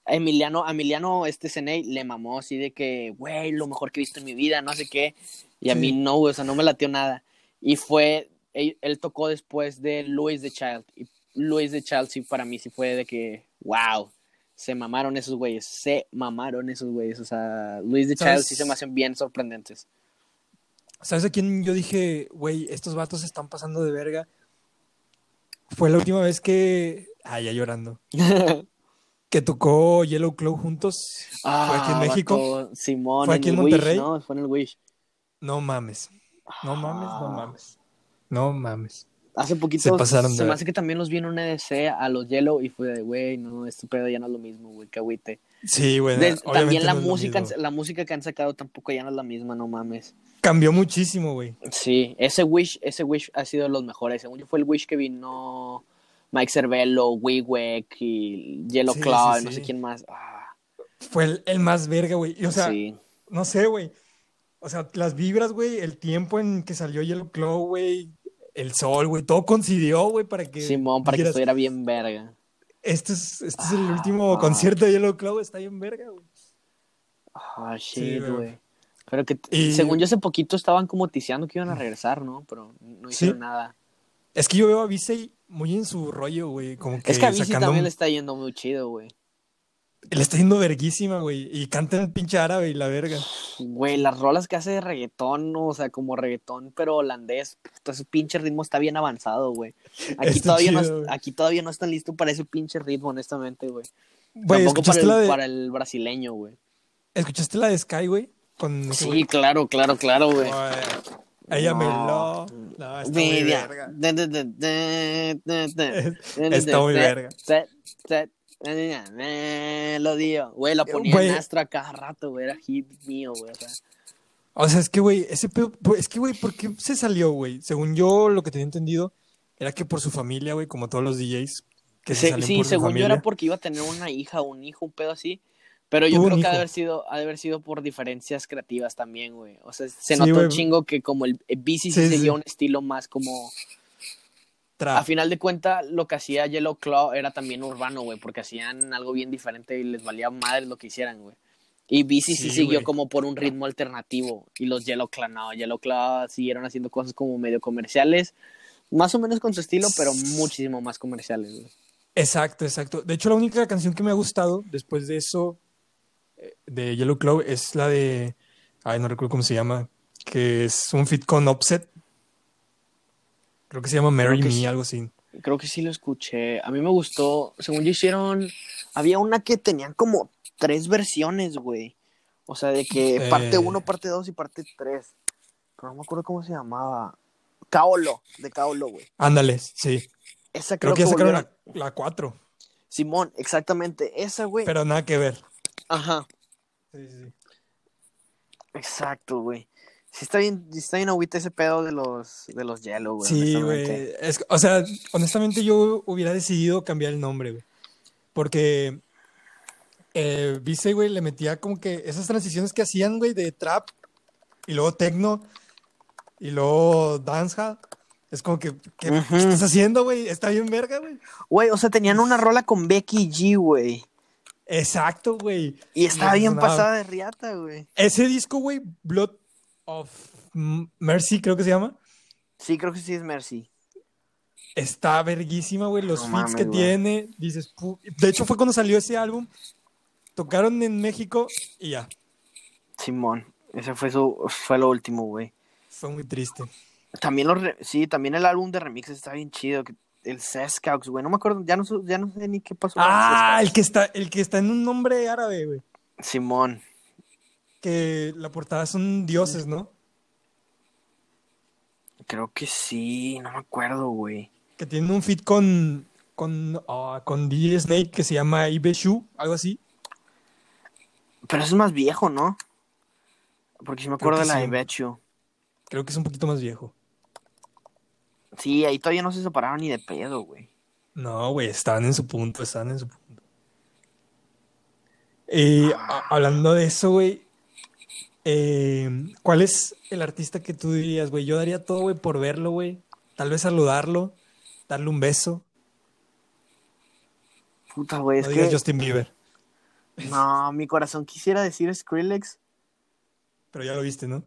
A Emiliano, Emiliano, este Ceney, le mamó así de que, güey, lo mejor que he visto en mi vida, no sé qué. Y a Sí. mí no, güey, o sea, no me latió nada. Y fue, él, él tocó después de Louis the Child. Y Louis the Child sí, para mí sí fue de que, wow, se mamaron esos güeyes, se mamaron esos güeyes. O sea, the ¿Sabes? Child sí se me hacen bien sorprendentes. ¿Sabes a quién yo dije, güey, estos vatos se están pasando de verga? Fue la última vez que. Ay, ya llorando. Que tocó Yellow Claw juntos. Fue aquí en Ah, México. Simón, Fue aquí en Wish, Monterrey. ¿no? Fue en el Wish. No mames. No mames, no Ah. mames. No mames. Hace poquito Se pasaron de se me hace que también los vi en un EDC a los Yellow y fue de, güey, no, este pedo ya no es lo mismo, güey, que agüite. Sí, obviamente también la no música, la música que han sacado tampoco ya no es la misma, no mames. Cambió muchísimo, güey. Sí, ese Wish, ese Wish ha sido de los mejores. Según yo fue el Wish que vino Mike Cervello, Wigwek y Yellow Sí, Claw, sí, no sí. sé quién más. Ah, Fue el, el más verga, güey. O sea, sí. no sé, güey. O sea, las vibras, güey, el tiempo en que salió Yellow Claw, güey, el sol, güey, todo coincidió, güey, para que. Simón, para que dijeras, estuviera bien verga. Este es, este es el último Ah. concierto de Yellow Claw, está bien verga, güey. Ah, shit, güey. güey. Pero que, Y- según yo, hace poquito estaban como ticiando que iban a regresar, ¿no? Pero no Sí. hicieron nada. Es que yo veo a Visey muy en su rollo, güey. Como que Es que a sacando también le está yendo muy chido, güey. Le está yendo verguísima, güey. Y canta en pinche árabe y la verga. Güey, las rolas que hace de reggaetón, o sea, como reggaetón, pero holandés, puta, ese pinche ritmo está bien avanzado, güey. Aquí, Está todavía no, güey. aquí todavía no están listos para ese pinche ritmo, honestamente, güey. Güey, Tampoco para ¿escuchaste el, la, de, para el brasileño, güey. ¿escuchaste la de Sky, güey? Con Sí, claro, claro, claro, güey. Güey, Ella me lo. No, está muy verga. Está muy verga. De- Lo dio. Güey, la ponía Güey. en Astro a cada rato, güey. Era hit mío, güey. o sea. O sea, es que, güey, ese pedo. Es que, güey, ¿por qué se salió, güey? Según yo, lo que tenía entendido era que por su familia, güey, como todos los DJs que se Se- salen sí, por su según yo familia. era porque iba a tener una hija un hijo, un pedo así. Pero yo Tuvo creo que ha de haber sido, ha de haber sido por diferencias creativas también, güey. O sea, se Sí, notó un chingo que como el el BC sí, Sí, sí. seguía un estilo más como. Trap. A final de cuentas, lo que hacía Yellow Claw era también urbano, güey, porque hacían algo bien diferente y les valía madre lo que hicieran, güey. Y BC sí, siguió como por un ritmo alternativo. Y los Yellow Claw no, Yellow Claw siguieron haciendo cosas como medio comerciales, más o menos con su estilo, pero muchísimo más comerciales, güey. Exacto, exacto. De hecho, la única canción que me ha gustado después de eso, eh, de Yellow Claw, es la de. Ay, no recuerdo cómo se llama. Que es un fit con Offset. Creo que se llama que Me, sí. algo así. Creo que sí lo escuché. A mí me gustó. Según yo hicieron. Había una que tenían como tres versiones, güey. O sea, de que Eh. parte 1, parte 2 y parte 3. Pero no me acuerdo cómo se llamaba. Kaolo, de Kaolo, güey. Ándale, sí. Esa Creo creo, que ya sacaron volvieron- la, la 4, Simón, exactamente. Esa, güey. pero nada que ver. Ajá. Sí, sí, sí. Exacto, güey. Sí está bien, está bien agüita ese pedo de los, de los Yellow, güey. Sí, honestamente. güey. O sea, honestamente yo hubiera decidido cambiar el nombre, güey. Porque eh, Vise, güey, le metía como que esas transiciones que hacían, güey, de trap y luego techno y luego dancehall. Es como que, ¿qué, qué estás haciendo, güey? Está bien verga, güey. Güey, o sea, tenían una rola con Becky G, güey. Exacto, güey. Y estaba bien pasada de riata, güey. Ese disco, güey, Blood of Mercy, creo que se llama. Sí, creo que sí es Mercy. Está verguísima, güey. Los No feats que güey. tiene. Dices, pu- de hecho, fue cuando salió ese álbum. Tocaron en México y ya. Simón. Ese fue su, fue lo último, güey. Fue muy triste. También los re- sí, también el álbum de remixes está bien chido. que- El Sescaux, güey. No me acuerdo, ya no, ya no sé ni qué pasó. Ah, el que está, el que está en un nombre árabe, güey. Simón. Que la portada son dioses, ¿no? Creo que sí, no me acuerdo, güey. Que tienen un feat con. Con, ah, con DJ Snake que se llama Ibeshu, algo así. Pero eso es más viejo, ¿no? Porque si me acuerdo de la sí. de Bechu. Creo que es un poquito más viejo. Sí, ahí todavía no se separaron ni de pedo, güey. No, güey, estaban en su punto, estaban en su punto. Y a- hablando de eso, güey, eh, ¿cuál es el artista que tú dirías, güey? Yo daría todo, güey, por verlo, güey. Tal vez saludarlo, darle un beso. Puta, güey, es no digas que... Justin Bieber, No, mi corazón quisiera decir Skrillex, pero ya lo viste, ¿no?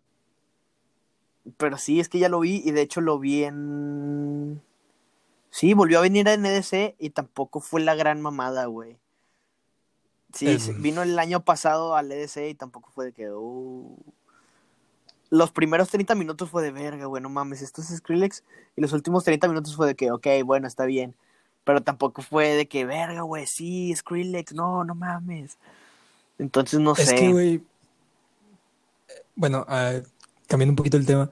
pero sí, es que ya lo vi y de hecho lo vi en... Sí, volvió a venir a NDC y tampoco fue la gran mamada, güey. Sí, vino el año pasado al EDC y tampoco fue de que... uh. Los primeros 30 minutos fue de verga, güey, no mames, esto es Skrillex. Y los últimos 30 minutos fue de que, ok, bueno, está bien. Pero tampoco fue de que, verga, güey, sí, Skrillex, no, no mames. Entonces no Es sé. que, güey, bueno, ah, cambiando un poquito el tema,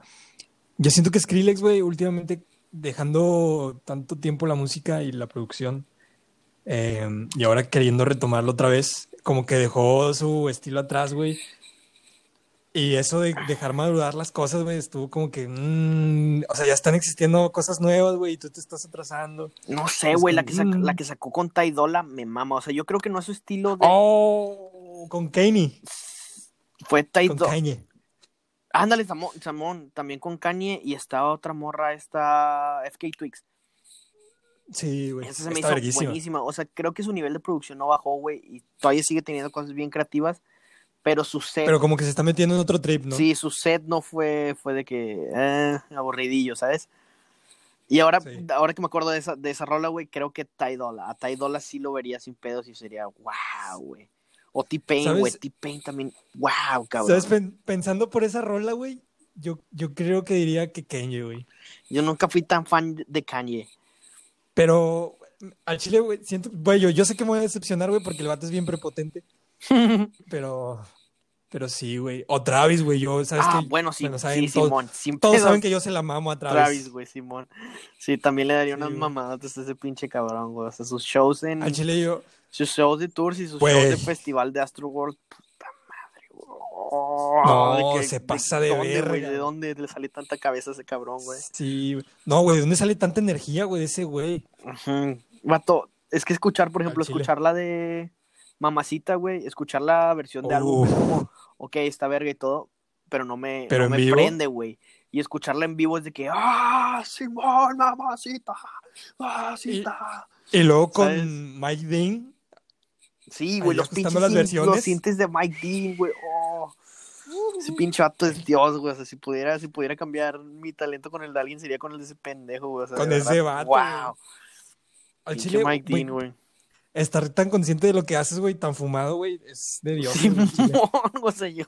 yo siento que Skrillex, güey, últimamente dejando tanto tiempo la música y la producción, eh, y ahora queriendo retomarlo otra vez, como que dejó su estilo atrás, güey. Y eso de dejar madurar las cosas, güey, estuvo como que, mm, o sea, ya están existiendo cosas nuevas, güey, y tú te estás atrasando. No sé, güey, la, que saca- mm. la que sacó con Ty Dolla me mama. O sea, yo creo que no es su estilo de. Oh, con Kanye, Fue con. Kanye. Ándale, Samón, Samón, también con Kanye y está otra morra, esta FK Twix. Sí, güey, Esa se me hizo verguísima. buenísima. O sea, creo que su nivel de producción no bajó, güey, y todavía sigue teniendo cosas bien creativas. Pero su set, Pero como que se está metiendo en otro trip, ¿no? sí, su set no fue, fue de que, eh, aburridillo, ¿sabes? Y ahora, Sí. ahora que me acuerdo de esa, de esa rola, güey, creo que Ty Dolla. A Ty Dolla sí lo vería sin pedos y sería, wow, güey. O T-Pain, güey. T-Pain también, wow, cabrón. ¿Sabes? Pen- pensando por esa rola, güey, yo, yo creo que diría que Kanye, güey. Yo nunca fui tan fan de Kanye. Pero al chile, güey, siento, güey, yo, yo sé que me voy a decepcionar, güey, porque el vato es bien prepotente, pero, pero sí, güey. O Travis, güey, yo, ¿sabes ah, qué? bueno, sí, Bueno, saben sí, todos- Simón. Sin Todos saben que yo se la mamo a Travis. Travis, güey, Simón. Sí, también le daría Sí, unas güey. mamadas a ese pinche cabrón, güey. O sea, sus shows en. Al chile yo, Sus shows de tours y sus Güey. shows de festival de Astro World. Oh, No, se pasa de dónde, güey? verga. ¿De dónde le sale tanta cabeza a ese cabrón, güey? sí. No, güey, ¿de dónde sale tanta energía, güey, de ese güey? Vato, es que escuchar, por ejemplo, escuchar la de Mamacita, güey, escuchar la versión de álbum, Uf. como, ok, está verga y todo, pero no me, Pero no en me vivo. prende, güey. Y escucharla en vivo es de que, ¡ah, Simón, mamacita! ¡Ah, sí Y-! Y luego con ¿Sabes? Mike Dean, Sí, güey, los pinches las sin- versiones. los sintes de Mike Dean, güey. Oh. Ese pinche vato es Dios, güey. O sea, si pudiera, si pudiera cambiar mi talento con el de alguien, sería con el de ese pendejo, güey. O sea, Con ese verdad, vato, Wow. al chile, Mike güey, Dean, güey. estar tan consciente de lo que haces, güey, tan fumado, güey, es de Dios. güey, chile. o sea, yo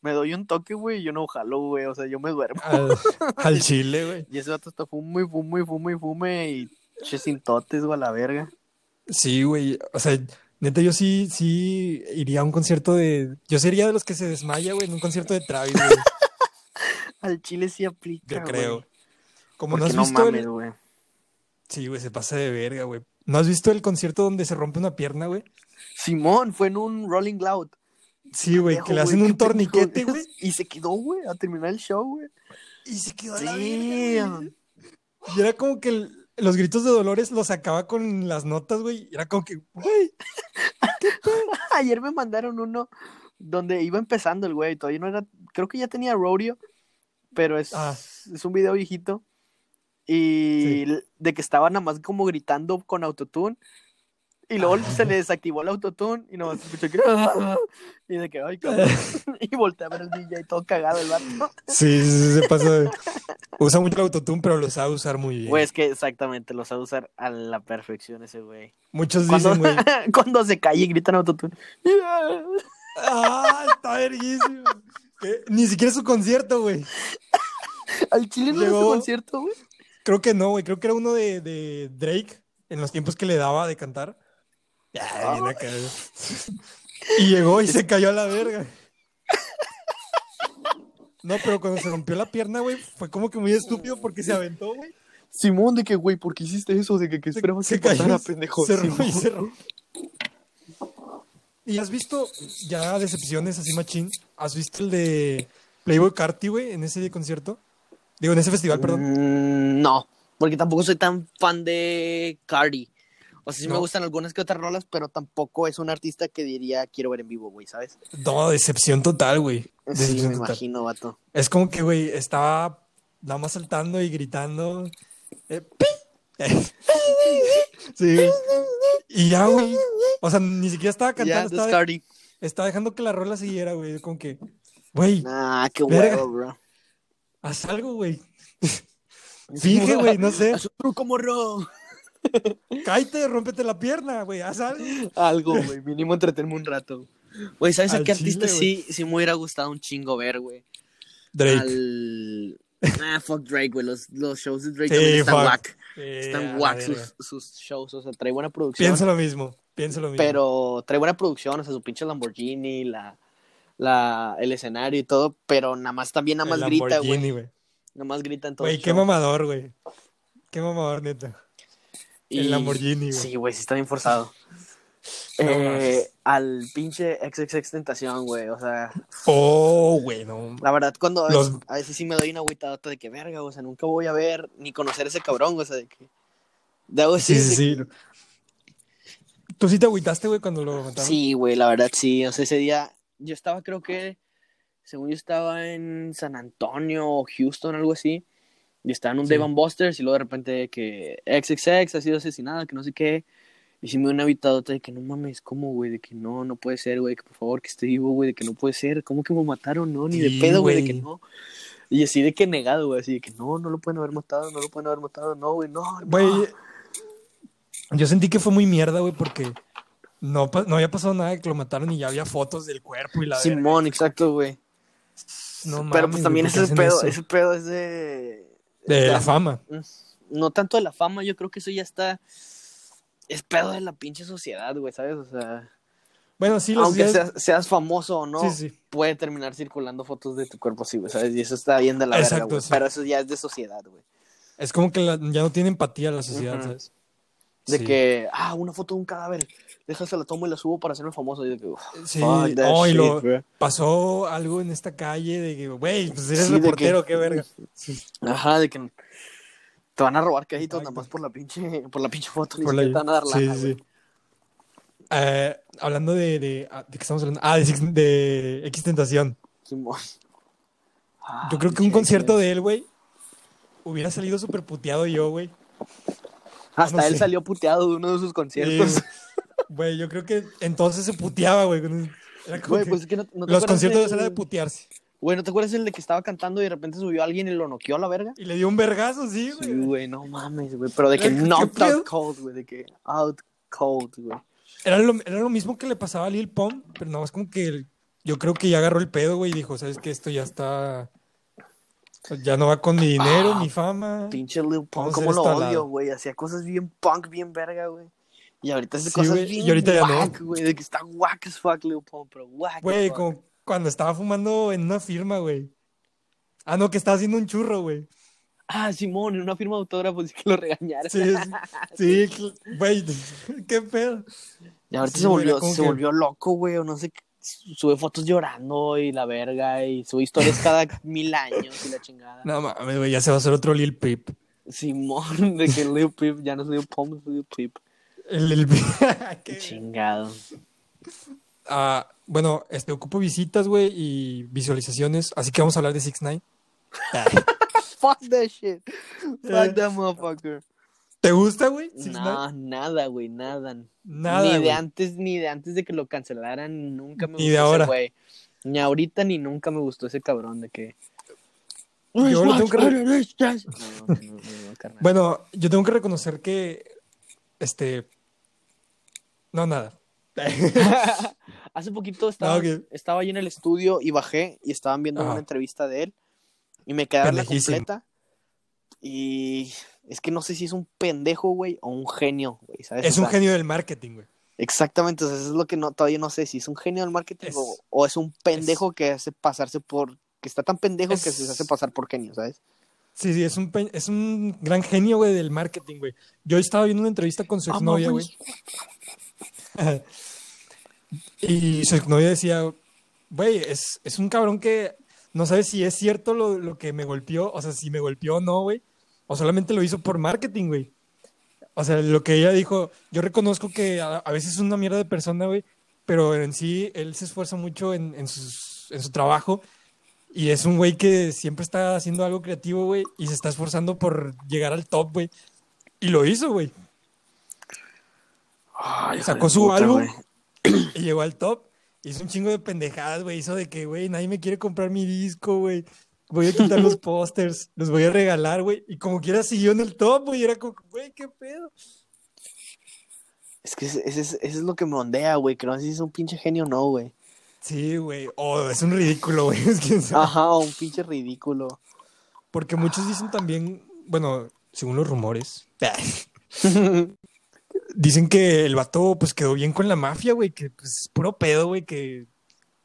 me doy un toque, güey, y yo no jalo, güey, o sea, yo me duermo. al, al chile, güey. Y ese vato está fume y fume y fume y fume y che sin totes, güey, a la verga. Sí, güey. O sea, neta, yo sí, sí iría a un concierto de. Yo sería de los que se desmaya, güey, en un concierto de Travis, güey. Al chile sí aplica, Yo creo. Como no has no visto mames, el. güey. Sí, güey, se pasa de verga, güey. ¿No has visto el concierto donde se rompe una pierna, güey? Simón fue en un Rolling Loud. Sí, güey, que le hacen un torniquete, güey. Y se quedó, güey, a terminar el show, güey. Y se quedó a Sí. la verga. Y era como que el- los gritos de Dolores los sacaba con las notas, güey. Era como que, güey. Ayer me mandaron uno donde iba empezando el güey, todavía no era, creo que ya tenía rodeo, pero es, Ah. es un video viejito. Y de que estaba nada más como gritando con autotune. Y luego Ah. se le desactivó el autotune y nomás escuché que... Y de que, ay, cabrón. y volteé a ver el DJ todo cagado el vato. Sí, sí, sí, se pasa. Usa mucho el autotune, pero lo sabe usar muy bien. Güey, es que exactamente, lo sabe usar a la perfección ese güey. Muchos Cuando, dicen, güey. cuando se cae y gritan autotune. ¡Ah! Está verguísimo. Que Ni siquiera es su concierto, güey. Al chile no era su Llegó- concierto, güey. Creo que no, güey. Creo que era uno de, de Drake en los tiempos que le daba de cantar. Bien acá. Y llegó y se cayó a la verga. No, pero cuando se rompió la pierna, güey, fue como que muy estúpido porque se aventó, güey. Simón, de que, güey, ¿por qué hiciste eso? De que, que esperabas Se que pasara, cayó, pendejo. se rompió y se rompió. ¿Y has visto ya decepciones así machín? ¿Has visto el de Playboy Carti, güey, en ese concierto? Digo, en ese festival, perdón. Mm, no, porque tampoco soy tan fan de Cardi. O sea, sí me gustan algunas que otras rolas, pero tampoco es un artista que diría quiero ver en vivo, güey, ¿sabes? No, decepción total, güey. Sí, me total. imagino, vato. Es como que, güey, estaba nada más saltando y gritando. eh, ¡pi! sí. Y ya, güey. O sea, ni siquiera estaba cantando, estaba, estaba dejando que la rola siguiera, güey. Como que, güey, Nah, qué huevo, bro. haz algo, güey. Finge, güey, no sé. Haz un truco, morro. Cállate, rómpete la pierna, güey, haz algo. Algo, güey, mínimo entretenerme un rato. Güey, ¿sabes a qué artista chile, sí, sí me hubiera gustado un chingo ver, güey? Drake. Al... Ah, fuck Drake, güey. Los, los shows de Drake Sí, también están fuck. whack. Están whack sus, sus shows. O sea, trae buena producción. Pienso lo mismo, pienso lo mismo. pero trae buena producción, o sea, su pinche Lamborghini, la, la, el escenario y todo, pero nada más también nada El más grita, güey. Nada más grita en todo Güey, qué mamador, güey. Qué mamador, neta. Y- el Lamborghini, güey. Sí, güey, sí está bien forzado. Eh, al pinche XXX Tentación, güey, o sea, Oh, güey, no. la verdad, cuando a Los- veces, a veces sí me doy una agüitadota de que verga, o sea, nunca voy a ver ni conocer a ese cabrón, o sea, de que. Debo Sí, sí, sí. ¿Tú sí te agüitaste, güey, cuando lo mataron? Sí, güey, la verdad sí. O sea, ese día yo estaba, creo que, según yo estaba en San Antonio o Houston, algo así. Y estaba en un Sí. Dave Busters y luego de repente que XXX ha sido asesinada, que no sé qué. Y sí me una habitadota de que no mames, ¿cómo, güey? De que no, no puede ser, güey, que por favor que esté vivo, güey, de que no puede ser. ¿Cómo que me mataron? No, ni de pedo, güey, de que no. Y así de que negado, güey, así de que no, no lo pueden haber matado, no lo pueden haber matado, no, güey, no. no. Güey, yo sentí que fue muy mierda, güey, porque no, no había pasado nada de que lo mataron y ya había fotos del cuerpo y la verga. Simón, exacto, güey. No Pero mames, pues también güey, ¿por ese pedo, eso? ese pedo es de... De la fama. No tanto de la fama, yo creo que eso ya está... Es pedo de la pinche sociedad, güey, ¿sabes? O sea, Bueno, sí, los aunque días- seas, seas famoso o no, Sí, sí. puede terminar circulando fotos de tu cuerpo así, güey, ¿sabes? Y eso está bien de la verga, Exacto, güey. sí. Pero eso ya es de sociedad, güey. Es como que la- ya no tiene empatía la sociedad. ¿sabes? De Sí. que, ah, una foto de un cadáver, déjase la tomo y la subo para hacerme famoso. Y de que, Sí, oh, shit, lo- pasó algo en esta calle de que, güey, pues eres Sí, reportero, que- qué verga. Ajá, de que te van a robar créditos nada más por la pinche, por la pinche foto, ni Por siquiera la- te van a dar lana, sí, sí. Eh, hablando de, de, ah, ¿de qué estamos hablando? Ah, de, de X Tentación. Simón. Ah, Yo creo que un concierto de él, güey, hubiera salido súper puteado yo, güey. Hasta no él sé. salió puteado de uno de sus Sí, conciertos. Güey, yo creo que entonces se puteaba, güey. Era como Güey, pues es que no, no te los conciertos eran de putearse. Güey, ¿no te acuerdas el de que estaba cantando y de repente subió alguien y lo noqueó a la verga? Y le dio un vergazo, sí, Sí, güey. güey, no mames, güey. Pero de que ¿Qué knocked out cold, güey. De que out cold, güey. Era lo, era lo mismo que le pasaba a Lil Pump, pero nada más como que el- yo creo que ya agarró el pedo, güey, y dijo, ¿sabes qué? Esto ya está... Ya no va con mi dinero, Ah, mi fama. Pinche Lil Pump, cómo lo odio, güey. Hacía cosas bien punk, bien verga, güey. Y ahorita hace Sí, cosas bien y ahorita ya no. whack, güey. De que está whack as fuck, Lil Pump, pero whack Güey, como cuando estaba fumando en una firma, güey. Ah, no, que estaba haciendo un churro, güey. Ah, Simón, en una firma de autógrafos que lo regañaron. Sí, sí, güey, qué pedo. Y ahorita Sí, se volvió, se que- volvió loco, güey, o no sé, qué, sube fotos llorando y la verga, y sube historias cada mil años y la chingada. No mames, güey, ya se va a hacer otro Lil Peep. Simón, de que Lil Peep ya no es Lil Pump, es Lil Peep. El Lil Qué- Chingado. Ah, bueno, este, ocupo visitas, güey, y visualizaciones, así que vamos a hablar de 6 9 Fuck that shit. Eh. Fuck that motherfucker. ¿Te gusta, güey? 6 No, nada, güey, nada. Nada, ni de güey. antes, ni de antes de que lo cancelaran, nunca me Ni gustó de ahora. ese güey. Ni ahorita ni nunca me gustó ese cabrón de que. Yo lo tengo que No, no, no. Bueno, yo tengo que reconocer que, este, no, nada. Hace poquito estaba, Ah, ok. estaba ahí en el estudio y bajé y estaban viendo Ajá. una entrevista de él y me quedaron la completa y es que no sé si es un pendejo, güey, o un genio, güey, ¿sabes? Es O un genio del marketing, güey. Exactamente, o sea, eso es lo que no, todavía no sé si es un genio del marketing Es- o, o es un pendejo que hace pasarse por, que está tan pendejo que se hace pasar por genio, ¿sabes? Sí, sí, es un, es un gran genio, güey, del marketing, güey. Yo estaba viendo una entrevista con su exnovia, güey. Y su exnovia decía, güey, es, es un cabrón que no sabe si es cierto lo, lo que me golpeó, o sea, si me golpeó o no, güey. O solamente lo hizo por marketing, güey. O sea, lo que ella dijo, yo reconozco que a, a veces es una mierda de persona, güey, pero en sí él se esfuerza mucho en, en, sus- en su trabajo y es un güey que siempre está haciendo algo creativo, güey, y se está esforzando por llegar al top, güey. Y lo hizo, güey. Sacó su puta, álbum y llegó al top. Hizo un chingo de pendejadas, güey. Hizo de que, güey, nadie me quiere comprar mi disco, güey. Voy a quitar los pósters, los voy a regalar, güey. Y como quiera siguió en el top, güey. Era como, güey, qué pedo. Es que ese, ese es, ese es lo que me ondea, güey, que no sé si es un pinche genio o no, güey. Sí, güey. Oh, es un ridículo, güey. Es que, Ajá, un pinche ridículo. Porque muchos dicen también, bueno, según los rumores, dicen que el vato, pues, quedó bien con la mafia, güey. Que, pues, es puro pedo, güey. Que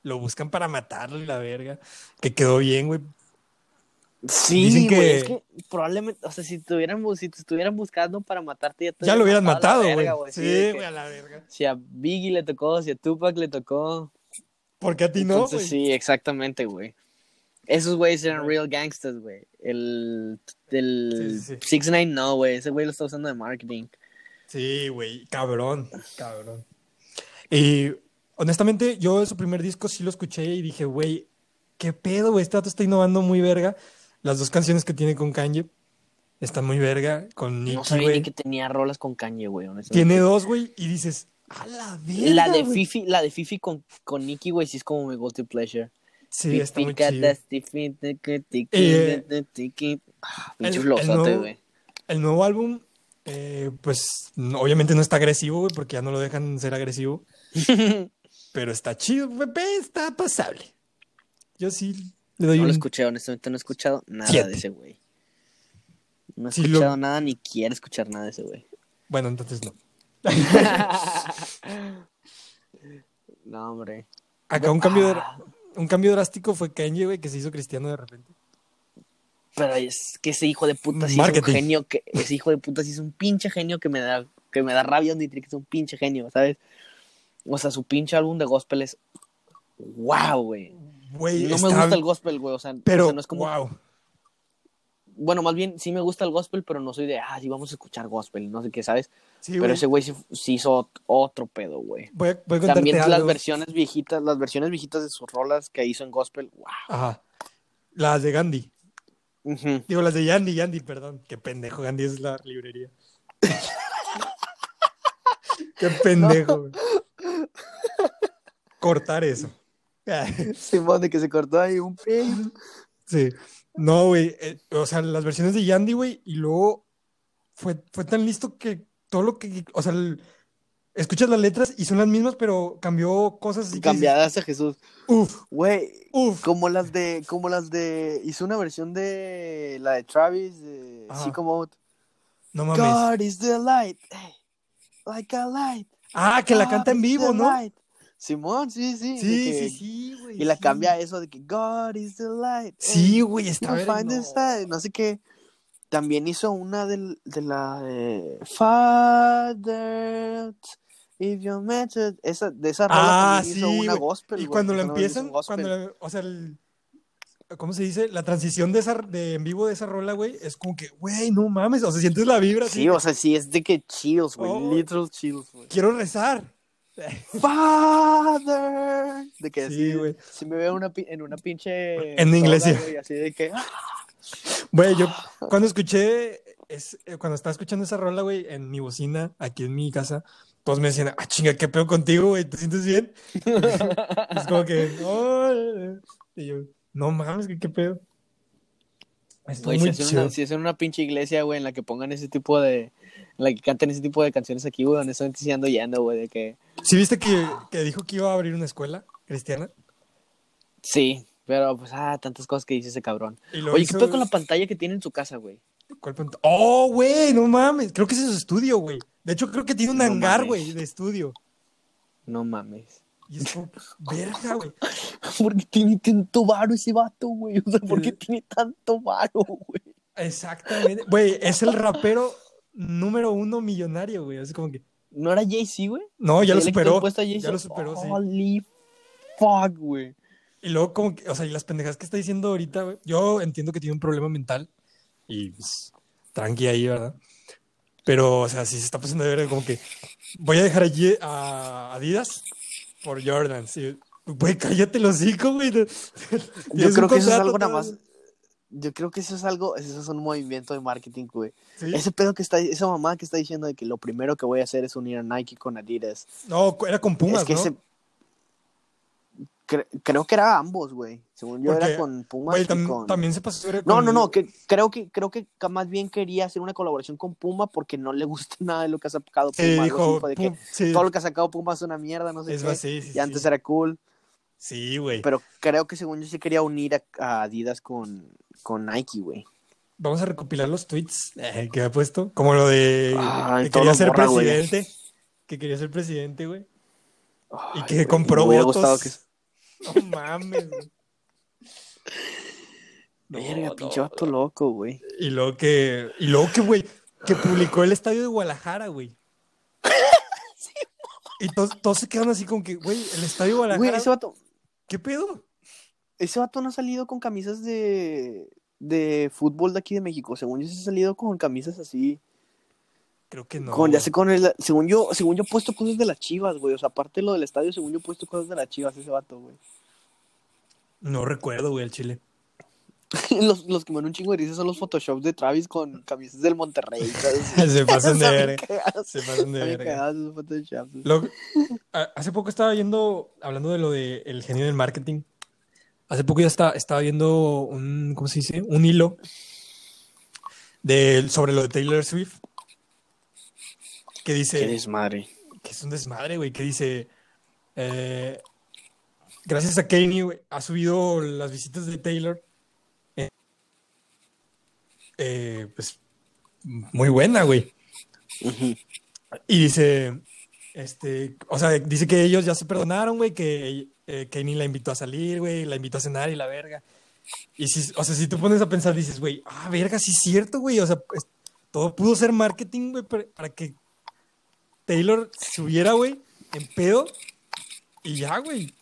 lo buscan para matarlo y la verga. Que quedó bien, güey. Sí, Dicen güey, que- es que probablemente, o sea, si bu- si te estuvieran buscando para matarte, ya te Ya lo hubieran matado güey. Sí, güey, a la verga. Si a Biggie le tocó, si a Tupac le tocó. Porque a ti no, Entonces, sí, exactamente, güey. Esos güeyes eran real gangsters, güey. El, el Sí, sí, sí. 6 9 no, güey. Ese güey lo está usando de marketing. Sí, güey, cabrón, cabrón. Y honestamente, yo su primer disco sí lo escuché y dije, güey, qué pedo, güey, este vato está innovando muy verga. Las dos canciones que tiene con Kanye están muy verga, con no Nicki, sabía güey. ni que tenía rolas con Kanye, güey. Tiene dos, güey, y dices, a la verga, La de güey". Fifi, la de Fifi con, con Nicki, güey, sí es como mi guilty pleasure. Sí, está muy chido. tiqui, Eh. Ah, el- el nuevo-. El nuevo álbum, eh, pues, no- obviamente no está agresivo, güey, porque ya no lo dejan ser agresivo, pero está chido, güey, está pasable. Yo sí le doy No lo un... escuché, honestamente no he escuchado nada Siete. de ese güey. No he lo- escuchado nada ni quiero escuchar nada de ese güey. Bueno, entonces no. no, hombre. Acá un cambio, Ah, un cambio drástico fue Kanye, güey, que se hizo cristiano de repente. Pero es que ese hijo de puta sí Marketing. es un genio que ese hijo de puta sí es un pinche genio que me da que me da rabia donde que es un pinche genio, ¿sabes? O sea, su pinche álbum de gospel es wow, güey. Güey, No está- me gusta el gospel, güey, o sea, Pero, o sea, no es como wow. bueno, más bien sí me gusta el gospel, pero no soy de, ah, sí vamos a escuchar gospel, no sé qué, ¿sabes? Sí, pero ese güey sí, sí hizo ot- otro pedo, güey. Voy a, voy a contarte También las versiones viejitas, las versiones viejitas de sus rolas que hizo en gospel, wow. Ajá. Las de Gandhi. Digo, las de Yandy, Yandy, perdón. Qué pendejo, Gandhi es la librería. Qué pendejo. güey. Cortar eso. Simón, de que se cortó ahí un pedo. Sí. No, güey. eh, o sea, las versiones de Yandy, güey, y luego fue, fue tan listo que todo lo que. O sea, el- escuchas las letras y son las mismas, pero cambió cosas así que dices, Cambiadas a Jesús. Uf, Güey, uf. como las de, como las de, hizo una versión de la de Travis, de Mode. No mames. God is the light, like a light. Ah, que la God canta en vivo, ¿no? light. Simón, sí, sí. de Sí, que- sí, sí, güey. Y la sí. cambia a eso de que God is the light. Sí, güey, está find no. this light", no sé qué. También hizo una del- de, la de Father, if you met it", esa, de esa rola Ah, sí, hizo una güey. gospel. Y cuando una vez empiezan, cuando la- o sea, el, ¿cómo se dice? La transición de esa de en vivo de esa rola, güey, es como que, güey, no mames, o sea, sientes la vibra así. Sí, o sea, sí, es de que chills, güey, Oh. literal chills, güey. Quiero rezar. Father. De que Sí, güey. sí me veo una, en una pinche... En iglesia. güey, así de que... ah, Güey, yo cuando escuché, es, eh, cuando estaba escuchando esa rola, güey, en mi bocina, aquí en mi casa, todos me decían, ah, chinga, ¿qué pedo contigo, güey? ¿Te sientes bien? es como que, no, eh, eh". y yo, no mames, ¿qué, qué pedo? Está Güey, si chido. una, si hacen una pinche iglesia, güey, en la que pongan ese tipo de... En la que canten ese tipo de canciones aquí, güey, honestamente sí ando yendo, güey, de que... ¿Sí viste que, que dijo que iba a abrir una escuela cristiana? Sí, pero pues, ah, tantas cosas que dice ese cabrón. Oye, hizo- ¿qué pedo con la pantalla que tiene en su casa, güey? ¿Cuál pant- Oh, güey, no mames. Creo que ese es su estudio, güey. De hecho, creo que tiene un No hangar, güey, de estudio. No mames. Y es como, verga, güey. ¿Por qué tiene tanto varo ese vato, güey? O sea, ¿por qué tiene tanto varo, güey? Exactamente. Güey, es el rapero número uno millonario, güey. Es como que. ¿No era Jay-Z, güey? No, ya ¿Le lo superó. Ya lo superó, sí. Holy fuck, güey. Y luego, como que, o sea, y las pendejas que está diciendo ahorita, güey. Yo entiendo que tiene un problema mental. Y pues, tranqui ahí, ¿verdad? Pero, o sea, sí se está pasando de ver como que voy a dejar allí a Adidas por Jordan. Sí. Güey, cállate los hocico, güey. Yo creo que eso es algo nada más. Yo creo que eso es algo, eso es un movimiento de marketing, güey. Sí. Ese pedo que está, esa mamá que está diciendo de que lo primero que voy a hacer es unir a Nike con Adidas. No, era con Pumas, es que ¿no? ese. Cre- creo que era ambos, güey. Según yo Porque, era con Pumas Güey, y tam- con. también se pasó No, con- no, no, que creo que creo que más bien quería hacer una colaboración con Puma porque no le gusta nada de lo que ha sacado Puma. Sí, dijo, así, fue de que Pum, sí, todo lo que ha sacado Puma es una mierda, no sé es qué. más, sí, y antes era cool, Sí, güey. pero creo que según yo sí quería unir a, a Adidas con, con Nike, güey. Vamos a recopilar los tweets eh, que ha puesto. Como lo de Ay, que quería ser presidente. Que quería ser presidente, güey. Y que güey, compró votos. gustado que... No mames, güey. No, Verga, no. pinche vato loco, güey. Y luego que, y luego que, güey, que publicó el estadio de Guadalajara, güey. Y todos, todos se quedan así como que, güey, el estadio de Güey, Guadalajara, ese vato, ¿qué pedo? ese vato no ha salido con camisas de, de fútbol de aquí de México. Según yo, sí ha salido con camisas así. Creo que no. con, ya sé, con el, según yo, según yo he puesto cosas de las chivas, güey. O sea, aparte de lo del estadio, según yo he puesto cosas de las chivas, ese vato, güey. No recuerdo, güey, el chile. los, los que me dan un chingo de risa son los photoshops de Travis con camisas del Monterrey. Se pasan de verga. Se pasan de verga. Lo- hace poco estaba viendo, hablando de lo del el genio del marketing, hace poco ya está, estaba viendo un, ¿cómo se dice? Un hilo de, sobre lo de Taylor Swift, que dice, Qué desmadre. que es un desmadre, güey, que dice, eh, gracias a Kanye, güey, ha subido las visitas de Taylor, eh, eh, pues, muy buena, güey. Y dice, este, o sea, dice que ellos ya se perdonaron, güey, que eh, Kanye la invitó a salir, güey, la invitó a cenar y la verga. Y si, o sea, si tú pones a pensar, dices, güey, ah, verga, sí es cierto, güey, o sea, pues, todo pudo ser marketing, güey, para, para que Taylor subiera, güey, en pedo y ya, güey,